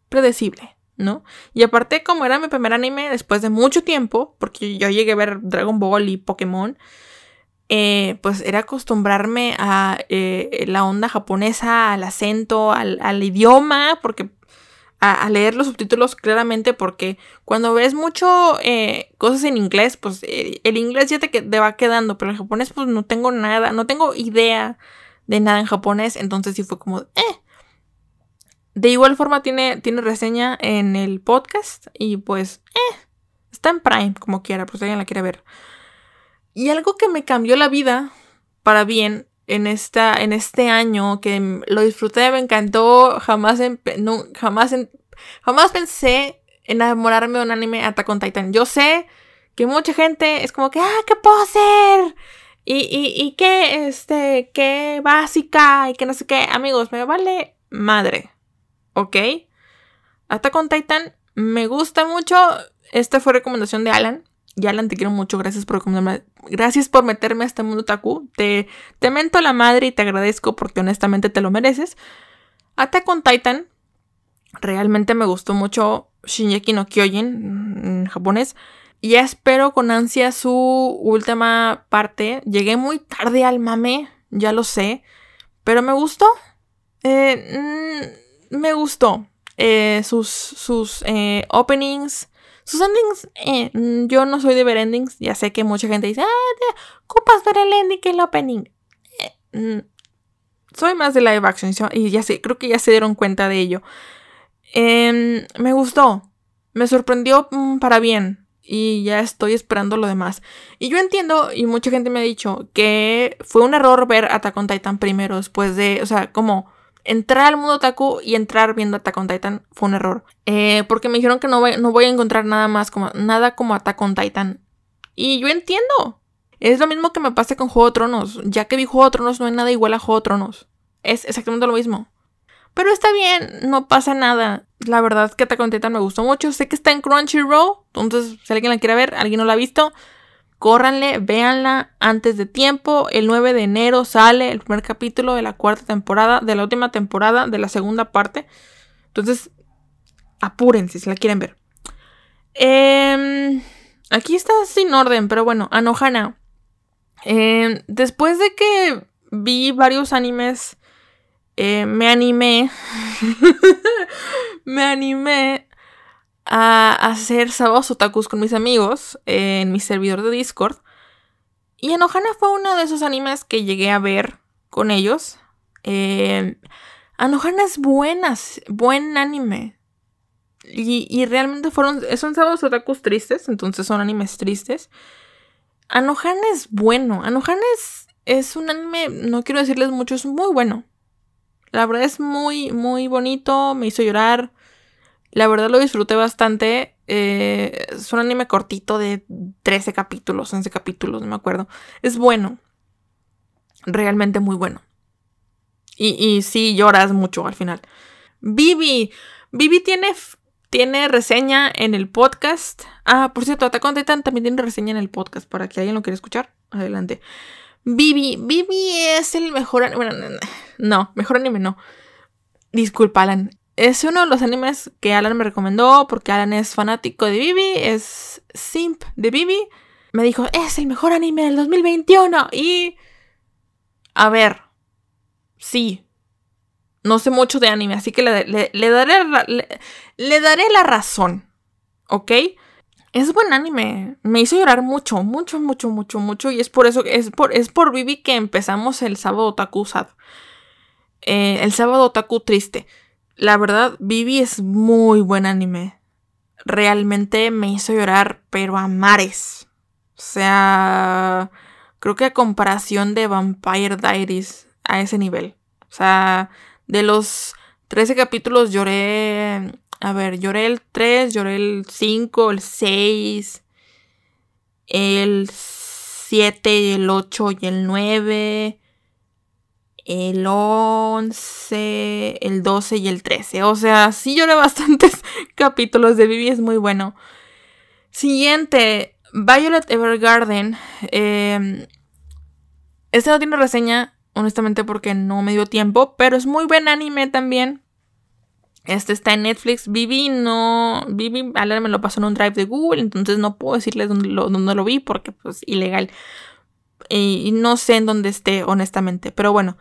Predecible, ¿no? Y aparte, como era mi primer anime después de mucho tiempo, porque yo llegué a ver Dragon Ball y Pokémon, eh, pues era acostumbrarme a eh, la onda japonesa, al acento, al, idioma, porque a, leer los subtítulos claramente, porque cuando ves mucho eh, cosas en inglés, pues el inglés ya te, te, va quedando, pero el japonés pues no tengo nada, no tengo idea de nada en japonés, entonces sí fue como, eh, de igual forma tiene, tiene reseña en el podcast y pues, eh, está en Prime como quiera, pues alguien la quiere ver. Y algo que me cambió la vida para bien en, esta, en este año, que lo disfruté, me encantó, jamás, jamás, jamás pensé enamorarme de un anime Attack on Titan. Yo sé que mucha gente es como que, ah, ¿qué puedo hacer? Y, y, y qué, este, qué básica y que no sé qué. Amigos, me vale madre. ¿ok? Hasta con Titan me gusta mucho. Esta fue recomendación de Alan. Y Alan, te quiero mucho. Gracias por Gracias por meterme a este mundo taku. Te, te mento la madre y te agradezco porque honestamente te lo mereces. Hasta con Titan. Realmente me gustó mucho Shinjeki no Kyojin en japonés. Y espero con ansia su última parte. Llegué muy tarde al mame, ya lo sé. Pero me gustó. Eh, me gustó. Eh, sus sus eh, openings. Sus endings, eh, yo no soy de ver endings. Ya sé que mucha gente dice, ah, ocupas ver el ending que el opening. Mm, soy más de live action y ya sé, creo que ya se dieron cuenta de ello. Em, me gustó. Me sorprendió mm, para bien. y ya estoy esperando lo demás. Y yo entiendo, y mucha gente me ha dicho, que fue un error ver Attack on Titan primero, después de, o sea, como entrar al mundo otaku y entrar viendo Attack on Titan fue un error. Eh, porque me dijeron que no voy, no voy a encontrar nada más como, nada como Attack on Titan. Y yo entiendo. Es lo mismo que me pasa con Juego de Tronos. Ya que vi Juego de Tronos, no hay nada igual a Juego de Tronos. Es exactamente lo mismo. Pero está bien, no pasa nada. La verdad es que Attack on Titan me gustó mucho. Sé que está en Crunchyroll. Entonces, si alguien la quiere ver, alguien no la ha visto, córranle, véanla antes de tiempo. El 9 de enero sale el primer capítulo de la cuarta temporada, de la última temporada, de la segunda parte. Entonces, apúrense si la quieren ver. Em, aquí está sin orden, pero bueno, Anohana. Em, después de que vi varios animes eh, me animé, me animé a hacer sábados otakus con mis amigos en mi servidor de Discord. Y Anohana fue uno de esos animes que llegué a ver con ellos. Eh, Anohana es buenas, buen anime. Y, realmente fueron, son sábados otakus tristes, entonces son animes tristes. Anohana es bueno. Anohana es, es un anime, no quiero decirles mucho, es muy bueno. La verdad es muy, muy bonito, me hizo llorar. La verdad lo disfruté bastante. Eh, es un anime cortito de 13 capítulos, 11 capítulos, no me acuerdo. Es bueno. Realmente muy bueno. Y, y sí, lloras mucho al final. Vivi. Vivi tiene, tiene reseña en el podcast. Ah, por cierto, Attack on Titan también tiene reseña en el podcast para que alguien lo quiera escuchar. Adelante. Vivi. Vivi es el mejor anime. Bueno, no, mejor anime no. Disculpa, Alan. Es uno de los animes que Alan me recomendó porque Alan es fanático de Vivi, es simp de Vivi. Me dijo, es el mejor anime del 2021. Y... A ver. Sí. No sé mucho de anime, así que le, daré, le daré la razón. ¿Ok? Es buen anime. Me hizo llorar mucho, mucho, mucho, mucho, mucho. Y es por eso, es por, es por Vivi que empezamos el sábado otaku sad. Eh, el sábado otaku triste. La verdad, Vivi es muy buen anime. Realmente me hizo llorar, pero a mares. O sea, creo que a comparación de Vampire Diaries, a ese nivel. O sea, de los 13 capítulos lloré a ver, lloré el 3, lloré el 5, el 6, el 7, el 8 y el 9, el 11, el 12 y el 13. O sea, sí lloré bastantes capítulos de Vivi, es muy bueno. Siguiente, Violet Evergarden. Este no tiene reseña, honestamente, porque no me dio tiempo, pero es muy buen anime también. Este está en Netflix. Vivi no. Vivi, me lo pasó en un drive de Google, entonces no puedo decirles dónde lo, vi porque, pues, ilegal. Y, no sé en dónde esté, honestamente. Pero bueno.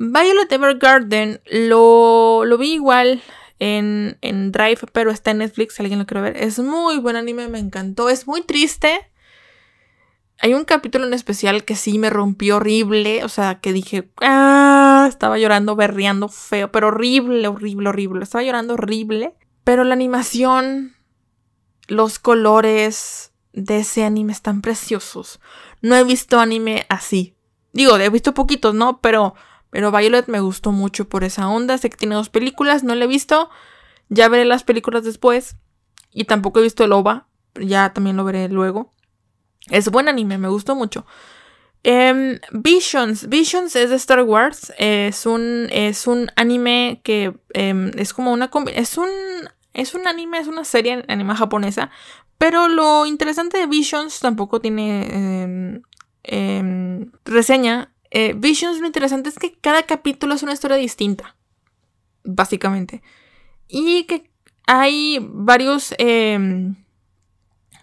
Violet Evergarden lo, lo vi igual en, en Drive, pero está en Netflix. Si alguien lo quiere ver. Es muy buen anime, me encantó. Es muy triste. Hay un capítulo en especial que sí me rompió horrible, o sea, que dije, ah, estaba llorando, berreando feo, pero horrible, horrible, horrible. Estaba llorando horrible, pero la animación, los colores de ese anime están preciosos. No he visto anime así. Digo, he visto poquitos, ¿no? Pero, pero Violet me gustó mucho por esa onda. Sé que tiene dos películas, no la he visto. Ya veré las películas después. Y tampoco he visto el OVA. Ya también lo veré luego. Es buen anime, me gustó mucho. Em, Visions. Visions es de Star Wars. Es un, es un anime que em, es como una... Es un, es un anime, es una serie anime japonesa. Pero lo interesante de Visions tampoco tiene em, reseña. Eh, Visions lo interesante es que cada capítulo es una historia distinta. Básicamente. Y que hay varios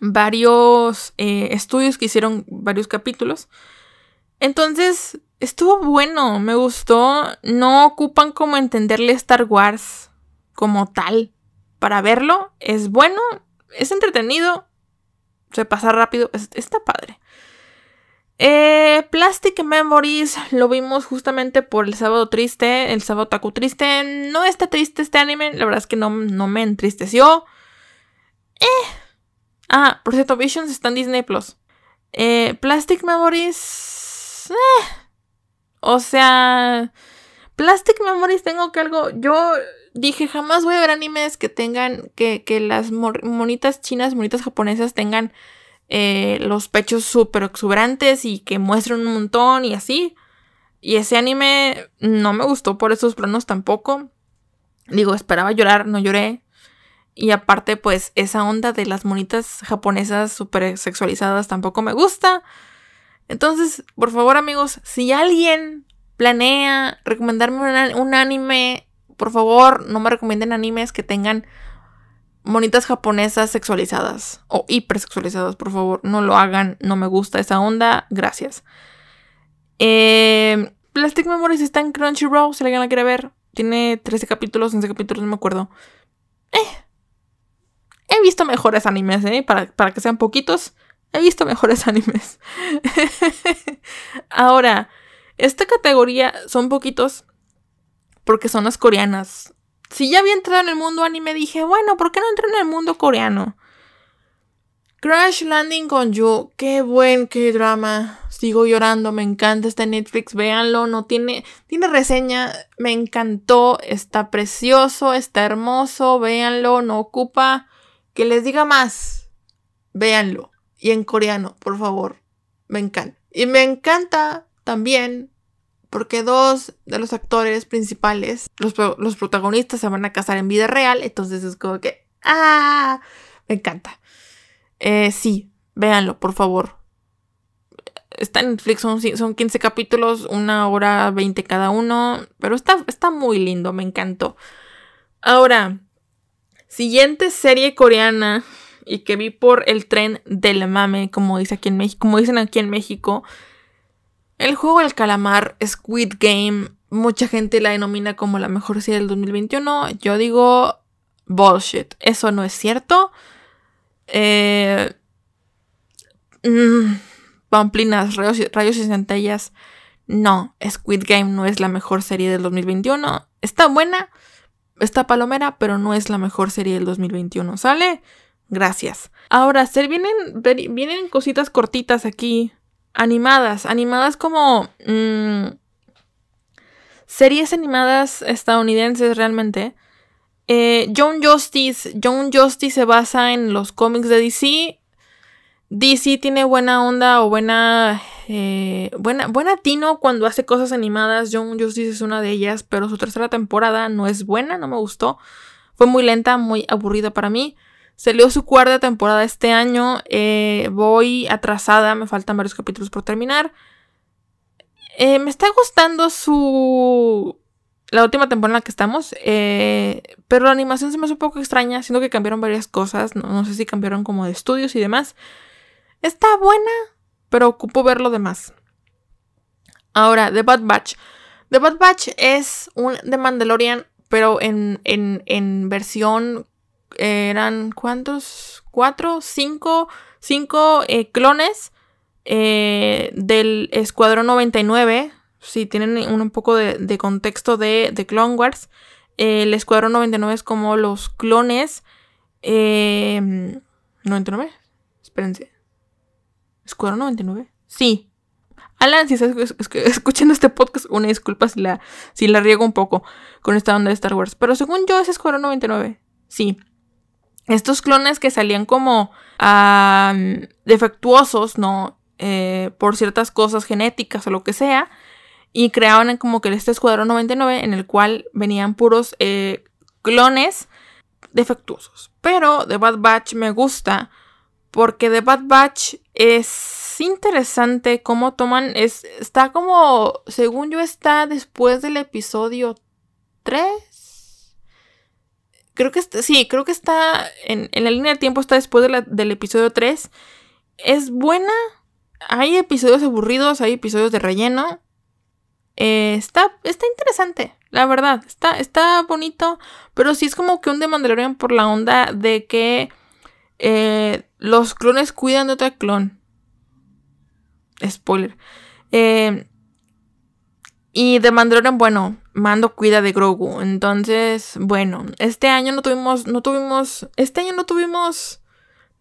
varios eh, estudios que hicieron varios capítulos. Entonces, estuvo bueno, me gustó. No ocupan como entenderle Star Wars como tal para verlo. Es bueno, es entretenido, se pasa rápido, está padre. Eh, Plastic Memories lo vimos justamente por el sábado triste, el sábado taku triste. No está triste este anime, la verdad es que no, no me entristeció. Eh, Ah, por cierto, Visions está en Disney Plus. Eh, Plastic Memories. Eh. O sea. Plastic Memories tengo que algo. Yo dije, jamás voy a ver animes que tengan. Que, que las monitas chinas, monitas japonesas tengan eh, los pechos súper exuberantes y que muestren un montón y así. Y ese anime no me gustó por esos planos tampoco. Digo, esperaba llorar, no lloré. Y aparte, pues esa onda de las monitas japonesas súper sexualizadas tampoco me gusta. Entonces, por favor amigos, si alguien planea recomendarme un, anime, por favor, no me recomienden animes que tengan monitas japonesas sexualizadas o hipersexualizadas, por favor, no lo hagan, no me gusta esa onda, gracias. Eh, Plastic Memories está en Crunchyroll, si alguien la quiere ver. Tiene 13 capítulos, 11 capítulos, no me acuerdo. Eh. He visto mejores animes, ¿eh? Para, para que sean poquitos, he visto mejores animes. Ahora, esta categoría son poquitos porque son las coreanas. Si ya había entrado en el mundo anime, dije, bueno, ¿por qué no entro en el mundo coreano? Crash Landing con You, qué buen, qué drama. Sigo llorando, me encanta este Netflix, véanlo, no tiene, tiene reseña, me encantó, está precioso, está hermoso, véanlo, no ocupa que les diga más, véanlo. Y en coreano, por favor, me encanta. Y me encanta también porque dos de los actores principales, los, los protagonistas, se van a casar en vida real, entonces es como que, ¡ah! Me encanta. Eh, sí, véanlo, por favor. Está en Netflix, son, son 15 capítulos, una hora 20 cada uno, pero está, está muy lindo, me encantó. Ahora, siguiente serie coreana y que vi por el tren del mame, como, dice aquí en como dicen aquí en México. El juego del calamar, Squid Game, mucha gente la denomina como la mejor serie del 2021. Yo digo bullshit, eso no es cierto. Eh, mm, pamplinas, rayos, rayos y centellas. No, Squid Game no es la mejor serie del 2021. Está buena, está palomera, pero no es la mejor serie del 2021. ¿Sale? Gracias. Ahora, se vienen, vienen cositas cortitas aquí. Animadas. Animadas como. Mm, series animadas estadounidenses realmente. Eh, John Justice. John Justice se basa en los cómics de DC. DC tiene buena onda o buena, eh, buena, buena tino cuando hace cosas animadas. John Justice es una de ellas, pero su tercera temporada no es buena, no me gustó. Fue muy lenta, muy aburrida para mí. Salió su cuarta temporada este año. Eh, voy atrasada, me faltan varios capítulos por terminar. me está gustando su la última temporada en la que estamos. Eh, pero la animación se me hace un poco extraña, siendo que cambiaron varias cosas. No, sé si cambiaron como de estudios y demás. Está buena, pero ocupo ver lo demás. Ahora, The Bad Batch. The Bad Batch es un The Mandalorian, pero en, en, versión. Eran cuántos? ¿Cuatro? ¿Cinco? Cinco eh, clones eh, del Escuadrón 99 si tienen un, poco de, contexto de, de, Clone Wars, el Escuadrón 99 es como los clones. Eh, ¿99? Espérense. ¿Escuadrón 99? Sí. Alan, si estás escuchando este podcast, una disculpa si la, si la riego un poco con esta onda de Star Wars. Pero según yo es Escuadrón 99. Sí. Estos clones que salían como defectuosos, ¿no? Eh, por ciertas cosas genéticas o lo que sea y creaban como que este escuadrón 99 en el cual venían puros eh, clones defectuosos. Pero The Bad Batch me gusta porque The Bad Batch es interesante cómo toman, es, está como, según yo está después del episodio 3. Creo que está, sí, creo que está en, la línea de tiempo, está después del episodio 3. Es buena. Hay episodios aburridos, hay episodios de relleno. Eh, está, está interesante, la verdad. Está, está bonito. Pero sí es como que un The Mandalorian por la onda de que eh, los clones cuidan de otro clon. Spoiler. Eh, y The Mandalorian, bueno, Mando cuida de Grogu. Entonces, bueno, este año no tuvimos, no tuvimos, este año no tuvimos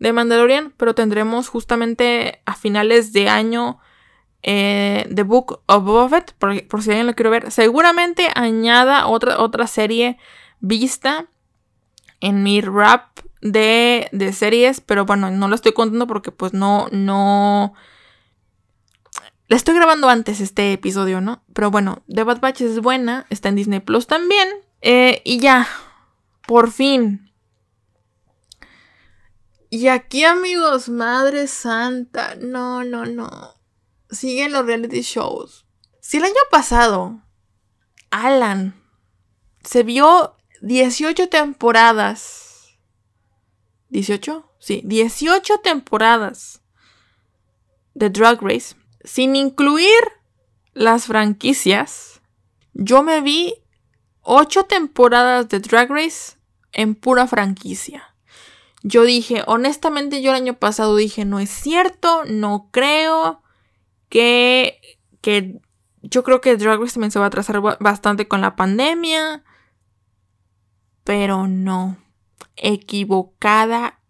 de Mandalorian, pero tendremos justamente a finales de año eh, The Book of Boba por, por, si alguien lo quiere ver. Seguramente añada otra, otra serie vista en mi rap de, de series, pero bueno, no lo estoy contando porque pues no, no... La estoy grabando antes este episodio, ¿no? Pero bueno, The Bad Batch es buena, está en Disney Plus también. Eh, y ya, por fin. Y aquí amigos, Madre Santa, no, no, no siguen los reality shows. Si el año pasado Alan se vio 18 temporadas. ¿18? Sí, 18 temporadas de Drag Race. Sin incluir las franquicias, yo me vi 8 temporadas de Drag Race en pura franquicia. Yo dije, honestamente, yo el año pasado dije, no es cierto, no creo que, que yo creo que Drag Race también se va a atrasar bastante con la pandemia. Pero no. Equivocada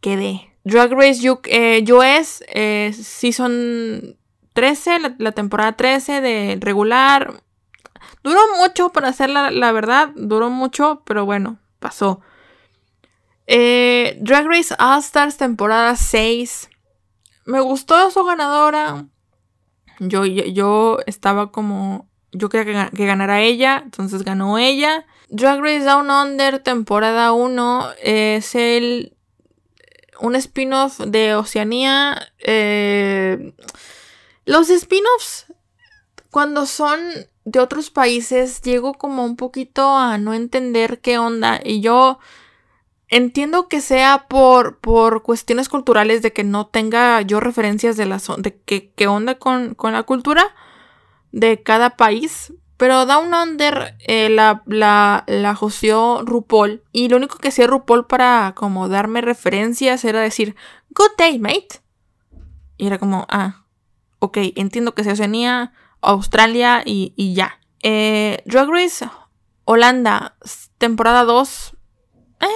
quedé. Drag Race eh, US, eh, Season 13, la, temporada 13 de regular. Duró mucho para hacer la, verdad. Duró mucho, pero bueno, pasó. Eh, Drag Race All Stars, temporada 6. Me gustó su ganadora. Yo, yo estaba como. Yo quería que, ganara ella, entonces ganó ella. Drag Race Down Under, temporada 1, es el. Un spin-off de Oceanía. Eh, los spin-offs, cuando son de otros países, llego como un poquito a no entender qué onda. Y yo Entiendo que sea por, por cuestiones culturales de que no tenga yo referencias de la de que, onda con, la cultura de cada país. Pero Down Under eh, la, la, la RuPaul. Y lo único que hacía RuPaul para como darme referencias era decir, Good day, mate. Y era como, ah, ok, entiendo que se Oceanía, Australia y, y ya. Eh, Drag Race Holanda, temporada 2. Eh,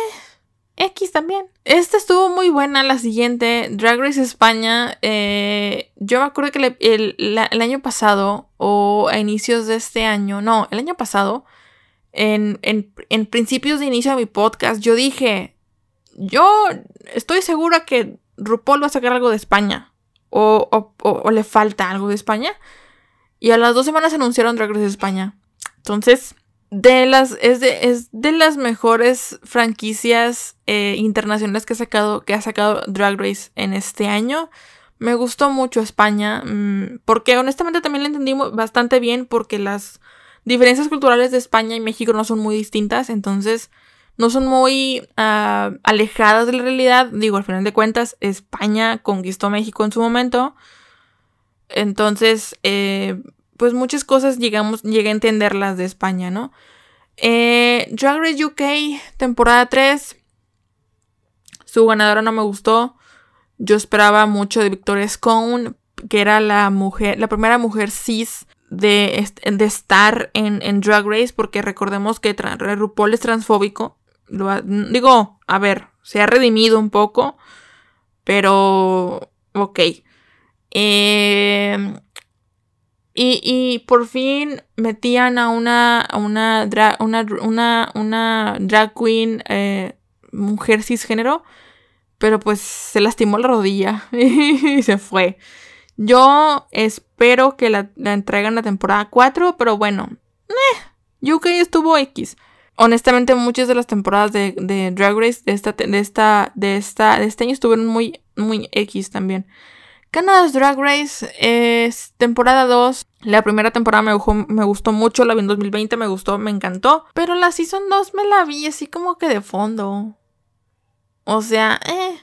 X también. Esta estuvo muy buena, la siguiente, Drag Race España. Eh, yo me acuerdo que el, año pasado, o a inicios de este año, no, el año pasado, en, principios de inicio de mi podcast, yo dije, yo estoy segura que RuPaul va a sacar algo de España, o, le falta algo de España. Y a las dos semanas anunciaron Drag Race España. Entonces, de las, es, de, es de las mejores franquicias eh, internacionales que ha, sacado, que ha sacado Drag Race en este año. Me gustó mucho España, mm, porque honestamente también la entendí bastante bien, porque las diferencias culturales de España y México no son muy distintas, entonces no son muy ah, alejadas de la realidad. Digo, al final de cuentas, España conquistó México en su momento. Entonces, eh, pues muchas cosas llegamos, llegué a entenderlas de España, ¿no? Eh, Drag Race UK, temporada 3. Su ganadora no me gustó. Yo esperaba mucho de Victoria Scone, que era la mujer, la primera mujer cis de, de estar en, Drag Race, porque recordemos que RuPaul es transfóbico. Digo, a ver, se ha redimido un poco, pero ok. Eh, y, por fin metían a una, una, una, una, drag queen eh, mujer cisgénero, pero pues se lastimó la rodilla y se fue. Yo espero que la, la entreguen la temporada 4, pero bueno, eh, UK estuvo X. Honestamente, muchas de las temporadas de, Drag Race de esta, de esta, de esta, de este año estuvieron muy, muy X también. Canada's Drag Race es temporada 2. La primera temporada me, me, gustó mucho, la vi en 2020, me gustó, me encantó. Pero la Season 2 me la vi así como que de fondo. O sea, eh.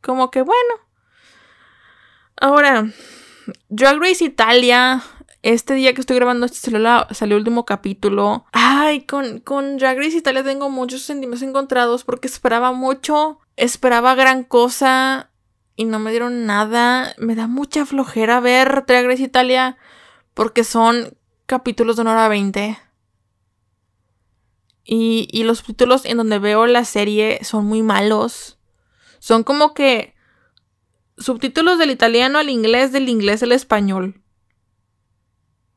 Como que bueno. Ahora, Drag Race Italia. Este día que estoy grabando este salió, salió el último capítulo. Ay, con, con Drag Race Italia tengo muchos sentimientos encontrados porque esperaba mucho. Esperaba gran cosa y no me dieron nada. Me da mucha flojera ver Drag Race Italia porque son capítulos de una hora veinte. Y, y los capítulos en donde veo la serie son muy malos. Son como que subtítulos del italiano al inglés, del inglés al español.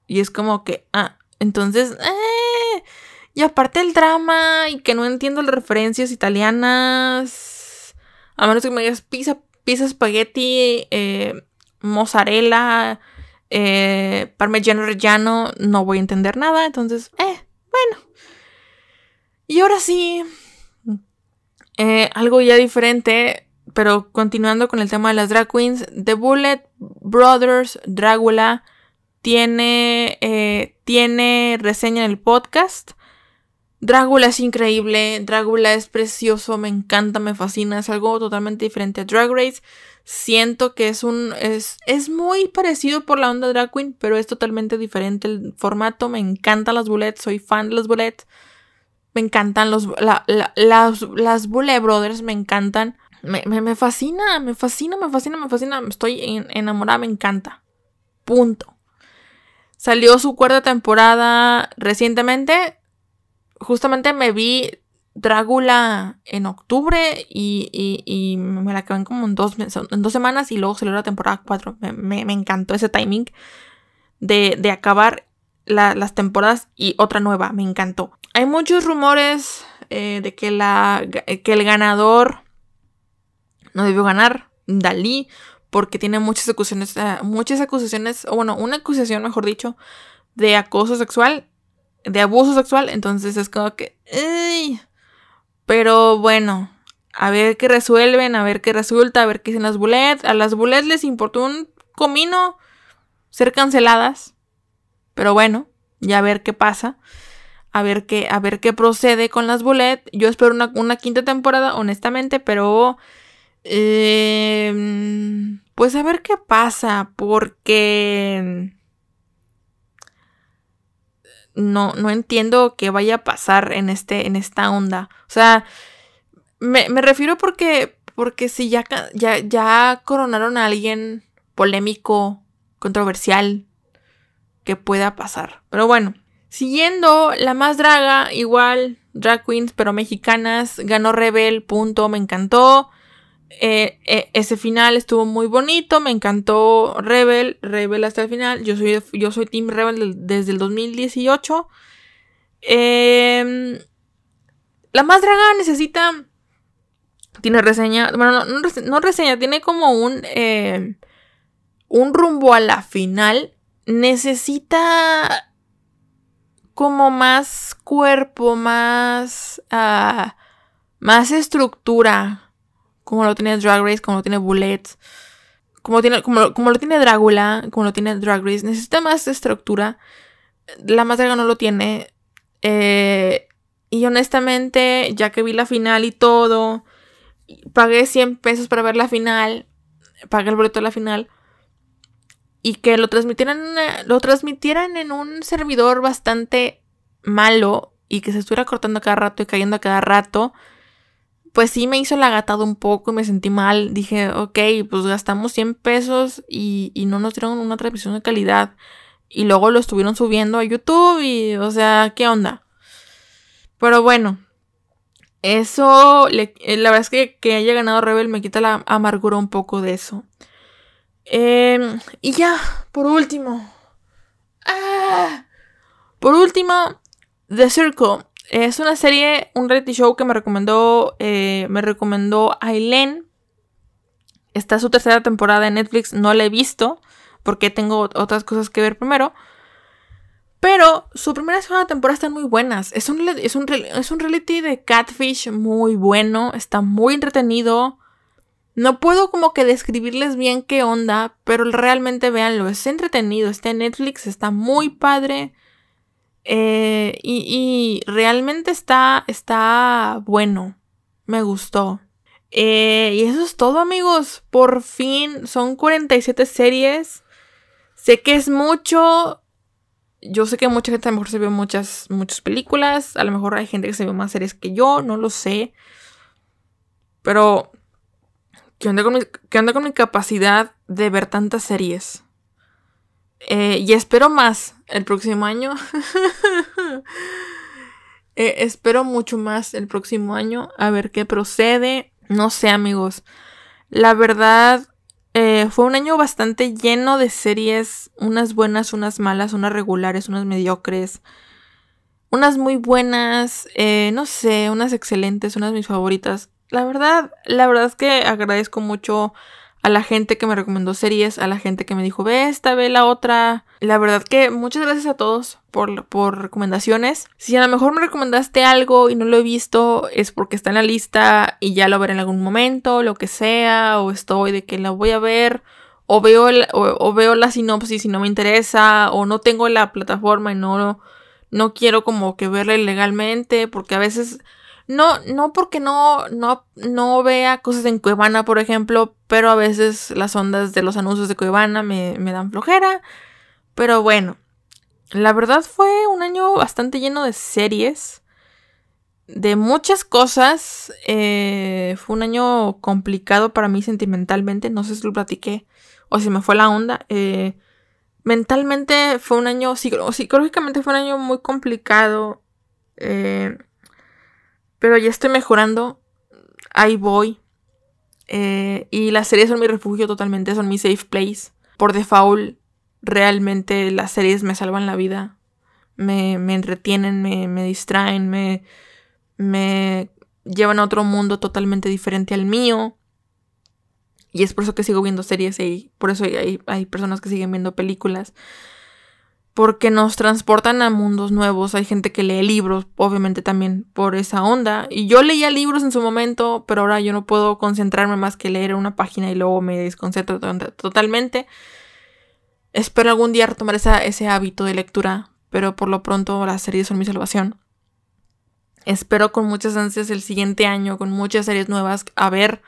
Y es como que, ah, entonces, eh, y aparte el drama y que no entiendo las referencias italianas, a menos que me digas pizza, pizza espagueti, eh, mozzarella, eh, parmigiano reggiano, no voy a entender nada, entonces, eh, bueno. Y ahora sí, eh, algo ya diferente, pero continuando con el tema de las drag queens, The Bullet Brothers Dragula tiene, eh, tiene reseña en el podcast. Dragula es increíble, Dragula es precioso, me encanta, me fascina, es algo totalmente diferente a Drag Race. Siento que es un. Es, es muy parecido por la onda drag queen, pero es totalmente diferente el formato. Me encantan las bullets, soy fan de las bullets. Me encantan los. las, las Bullet Brothers, me encantan. Me, me, fascina, me fascina, me fascina, me fascina. Estoy enamorada, me encanta. Punto. Salió su cuarta temporada recientemente. Justamente me vi Drácula en octubre y, me la acabé como en dos, semanas y luego salió la temporada 4. Me, encantó ese timing de, acabar las temporadas y otra nueva. Me encantó. Hay muchos rumores eh, de que, que el ganador no debió ganar, Dalí, porque tiene muchas acusaciones, eh, muchas acusaciones, o bueno, una acusación, mejor dicho, de acoso sexual, de abuso sexual. Entonces es como que... Pero bueno, a ver qué resuelven, a ver qué resulta, a ver qué dicen las bullets. A las bullets les importó un comino ser canceladas. Pero bueno, ya a ver qué pasa. A ver qué, a ver qué procede con las bullets. Yo espero una, quinta temporada, honestamente, pero... Em, pues a ver qué pasa, porque... No, no entiendo qué vaya a pasar en, este, en esta onda. O sea, me, refiero porque, porque si ya, ya, ya coronaron a alguien polémico, controversial, que pueda pasar. Pero bueno, siguiendo la más draga, igual, drag queens, pero mexicanas, ganó Rebel, punto, me encantó. Eh, eh, ese final estuvo muy bonito, me encantó Rebel, Rebel hasta el final. Yo soy, yo soy Team Rebel desde el 2018. Eh, em, la más draga necesita. Tiene reseña. Bueno, no, reseña, tiene como un. Eh, un rumbo a la final. Necesita. Como más cuerpo, más. Uh, más estructura. Como lo tiene Drag Race, como lo tiene Bullets. Como, tiene, como, lo tiene Drácula, como lo tiene Drag Race. Necesita más estructura. La más draga no lo tiene. Eh, y honestamente, ya que vi la final y todo, pagué 100 pesos para ver la final, pagué el boleto de la final, y que lo transmitieran, lo transmitieran en un servidor bastante malo y que se estuviera cortando cada rato y cayendo a cada rato, pues sí me hizo la gatada un poco y me sentí mal. Dije, ok, pues gastamos 100 pesos y, no nos dieron una transmisión de calidad. Y luego lo estuvieron subiendo a YouTube y, o sea, ¿qué onda? Pero bueno, eso, eh, la verdad es que que haya ganado Rebel me quita la amargura un poco de eso. Em, y ya, por último. Ah, por último, The Circle. Es una serie, un reality show que me recomendó, eh, me recomendó Aileen. Está su tercera temporada en Netflix, no la he visto porque tengo otras cosas que ver primero. Pero su primera y segunda temporada están muy buenas. Es un, es, un, es un reality de catfish muy bueno. Está muy entretenido. No puedo como que describirles bien qué onda, pero realmente véanlo. Es entretenido. Está en Netflix. Está muy padre. Eh, y, realmente está, está bueno. Me gustó. Eh, y eso es todo amigos. Por fin son 47 series. Sé que es mucho, yo sé que mucha gente a lo mejor se ve muchas, muchas películas. A lo mejor hay gente que se ve más series que yo, no lo sé. Pero, ¿qué onda con mi, con mi capacidad de ver tantas series? Eh, y espero más el próximo año. Eh, espero mucho más el próximo año. A ver qué procede. No sé, amigos. La verdad, eh, fue un año bastante lleno de series, unas buenas, unas malas, unas regulares, unas mediocres, unas muy buenas, eh, no sé, unas excelentes, unas mis favoritas. La verdad, la verdad es que agradezco mucho a la gente que me recomendó series, a la gente que me dijo, ve esta, ve la otra. La verdad que muchas gracias a todos por, por recomendaciones. Si a lo mejor me recomendaste algo y no lo he visto, es porque está en la lista y ya lo veré en algún momento, lo que sea, o estoy de que la voy a ver, o veo, o, veo la sinopsis y no me interesa, o no tengo la plataforma y no, no quiero como que verla ilegalmente, porque a veces no, no porque no, no, no vea cosas en Cuevana, por ejemplo, pero a veces las ondas de los anuncios de Cuevana me, dan flojera. Pero bueno, la verdad fue un año bastante lleno de series, de muchas cosas. Eh, fue un año complicado para mí sentimentalmente, no sé si lo platiqué o si me fue la onda. Eh, mentalmente fue un año, psicológicamente fue un año muy complicado. Eh, pero ya estoy mejorando. Ahí voy. Eh, y las series son mi refugio totalmente, son mi safe place. Por default, realmente las series me salvan la vida. Me, me entretienen, me, me, distraen, me, me llevan a otro mundo totalmente diferente al mío. Y es por eso que sigo viendo series y por eso hay, hay personas que siguen viendo películas porque nos transportan a mundos nuevos. Hay gente que lee libros, obviamente también por esa onda. Y yo leía libros en su momento, pero ahora yo no puedo concentrarme más que leer una página y luego me desconcentro totalmente. Espero algún día retomar ese hábito de lectura, pero por lo pronto las series son mi salvación. Espero con muchas ansias el siguiente año, con muchas series nuevas, a ver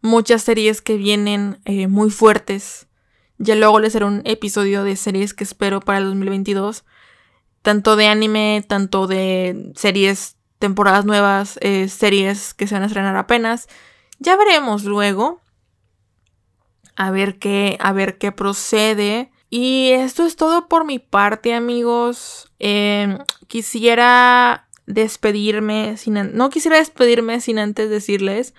muchas series que vienen eh, muy fuertes ya luego les haré un episodio de series que espero para el 2022. Tanto de anime, tanto de series, temporadas nuevas, eh, series que se van a estrenar apenas. Ya veremos luego. A ver qué, a ver qué procede. Y esto es todo por mi parte, amigos. Em, quisiera despedirme sin no quisiera despedirme sin antes decirles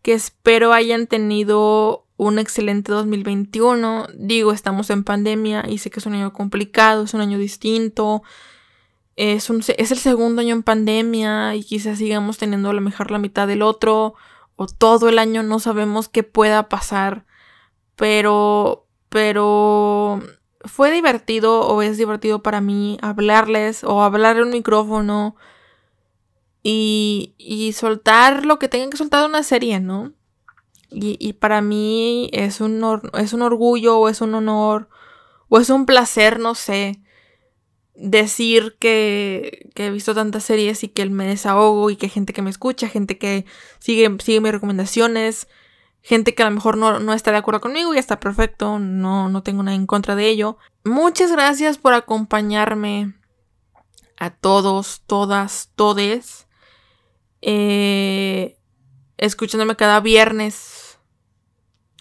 que espero hayan tenido un excelente 2021. Digo, estamos en pandemia y sé que es un año complicado, es un año distinto. Es, un, es el segundo año en pandemia y quizás sigamos teniendo a lo mejor la mitad del otro o todo el año no sabemos qué pueda pasar. Pero, pero fue divertido o es divertido para mí hablarles o hablar en un micrófono y, y soltar lo que tengan que soltar de una serie, ¿no? Y, para mí es un, es un orgullo o es un honor o es un placer, no sé, decir que, he visto tantas series y que me desahogo y que gente que me escucha, gente que sigue, sigue mis recomendaciones, gente que a lo mejor no, no, está de acuerdo conmigo y está perfecto, no, no tengo nada en contra de ello. Muchas gracias por acompañarme a todos, todas, todes. Eh, escuchándome cada viernes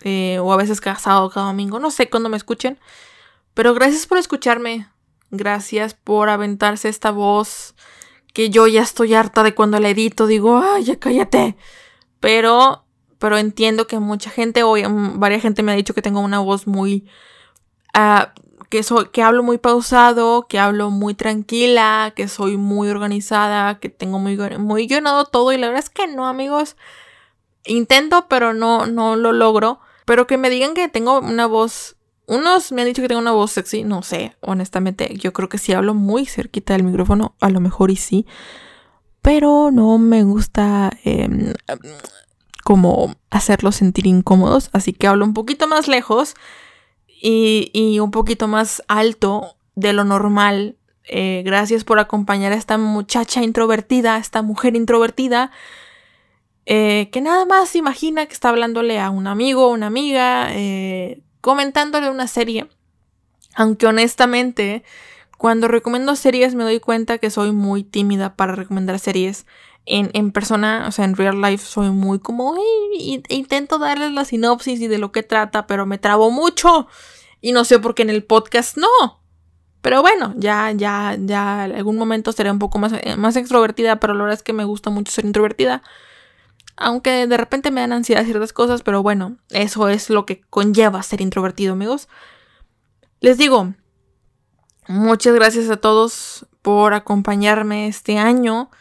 eh, o a veces cada sábado, cada domingo, no sé cuándo me escuchen. Pero gracias por escucharme. Gracias por aventarse esta voz que yo ya estoy harta de cuando la edito. Digo, ay, ya cállate. Pero, pero entiendo que mucha gente, o mm, varias gente me ha dicho que tengo una voz muy... Uh, que, soy, que hablo muy pausado, que hablo muy tranquila, que soy muy organizada, que tengo muy, muy llenado todo. Y la verdad es que no, amigos. Intento, pero no, no lo logro. Pero que me digan que tengo una voz. Unos me han dicho que tengo una voz sexy, no sé, honestamente. Yo creo que si hablo muy cerquita del micrófono, a lo mejor y sí. Pero no me gusta em, como hacerlos sentir incómodos. Así que hablo un poquito más lejos y, y un poquito más alto de lo normal. Eh, gracias por acompañar a esta muchacha introvertida, a esta mujer introvertida eh, que nada más imagina que está hablándole a un amigo o una amiga, eh, comentándole una serie. Aunque honestamente, cuando recomiendo series me doy cuenta que soy muy tímida para recomendar series. En, en persona, o sea, en real life, soy muy como, intento darles la sinopsis y de lo que trata, pero me trabo mucho. Y no sé por qué en el podcast no. Pero bueno, ya, ya, ya, algún momento seré un poco más, eh, más extrovertida, pero la verdad es que me gusta mucho ser introvertida. Aunque de repente me dan ansiedad ciertas cosas, pero bueno, eso es lo que conlleva ser introvertido, amigos. Les digo, muchas gracias a todos por acompañarme este año,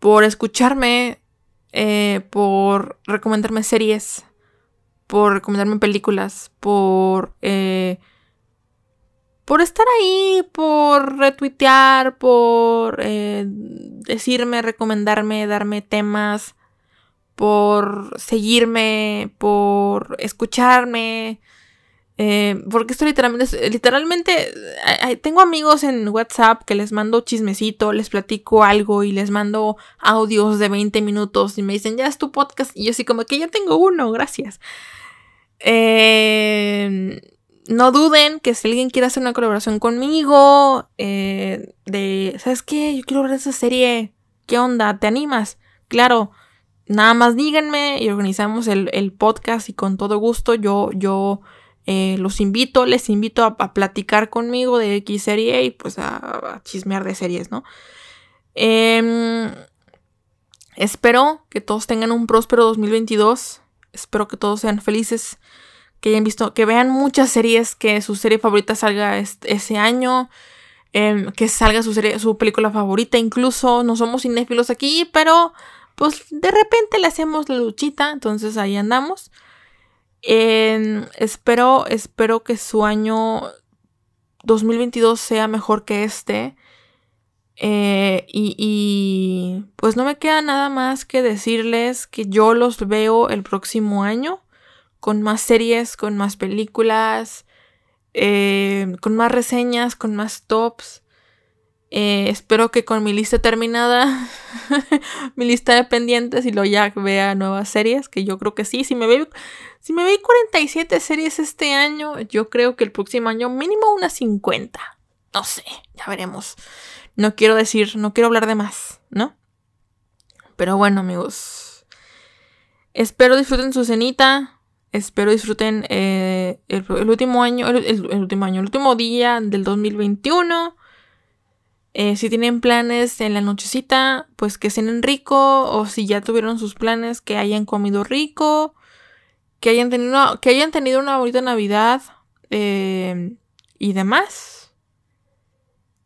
por escucharme, eh, por recomendarme series, por recomendarme películas, por... Eh, por estar ahí, por retuitear, por eh, decirme, recomendarme, darme temas, por seguirme, por escucharme. Eh, porque esto literalmente, literalmente, tengo amigos en WhatsApp que les mando chismecito, les platico algo y les mando audios de 20 minutos y me dicen, ya es tu podcast. Y yo así como que ya tengo uno, gracias. Eh, no duden que si alguien quiere hacer una colaboración conmigo, eh, de, ¿sabes qué? Yo quiero ver esa serie. ¿Qué onda? ¿Te animas? Claro, nada más díganme y organizamos el, podcast y con todo gusto yo, yo eh, los invito, les invito a, platicar conmigo de X serie y pues a, chismear de series, ¿no? Em, espero que todos tengan un próspero 2022. Espero que todos sean felices que hayan visto, que vean muchas series, que su serie favorita salga ese año, em, que salga su, serie, su película favorita, incluso no somos cinéfilos aquí, pero pues de repente le hacemos la luchita, entonces ahí andamos. Espero, espero que su año 2022 sea mejor que este. Eh, y, y, pues no me queda nada más que decirles que yo los veo el próximo año con más series, con más películas, eh, con más reseñas, con más tops. Eh, espero que con mi lista terminada, mi lista de pendientes y lo ya vea nuevas series, que yo creo que sí. Si me ve, si me ve 47 series este año, yo creo que el próximo año mínimo unas 50. No sé, ya veremos. No quiero decir, no quiero hablar de más, ¿no? Pero bueno, amigos. Espero disfruten su cenita. Espero disfruten eh, el, último año, el, último año, el último día del 2021. Eh, si tienen planes en la nochecita, pues que cenen rico. O si ya tuvieron sus planes, que hayan comido rico. Que hayan tenido, que hayan tenido una bonita Navidad. Eh, y demás.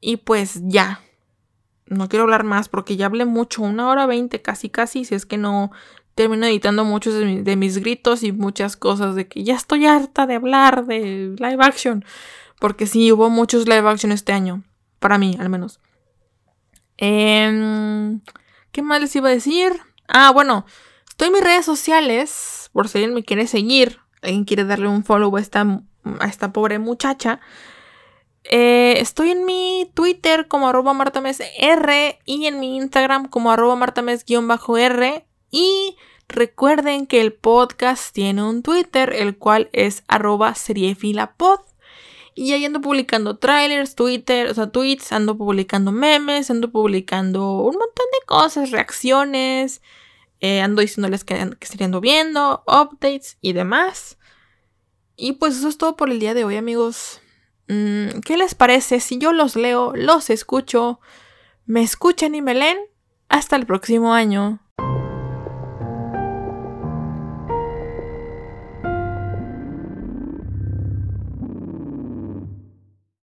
Y pues ya. No quiero hablar más porque ya hablé mucho. Una hora veinte, casi casi. Si es que no termino editando muchos de, mis gritos y muchas cosas de que ya estoy harta de hablar de live action. Porque sí, hubo muchos live action este año. Para mí, al menos. Em, ¿Qué más les iba a decir? Ah, bueno. Estoy en mis redes sociales. Por si alguien me quiere seguir. Alguien quiere darle un follow a esta, pobre muchacha. Eh, estoy en mi Twitter como arroba martamesr y en mi Instagram como arroba martames-r y recuerden que el podcast tiene un Twitter, el cual es arroba seriefilapod. Y ahí ando publicando trailers, Twitter, o sea, tweets, ando publicando memes, ando publicando un montón de cosas, reacciones, eh, ando diciéndoles que, que ando viendo, updates y demás. Y pues eso es todo por el día de hoy, amigos. Mm, ¿Qué les parece si yo los leo, los escucho, me escuchan y me leen? Hasta el próximo año.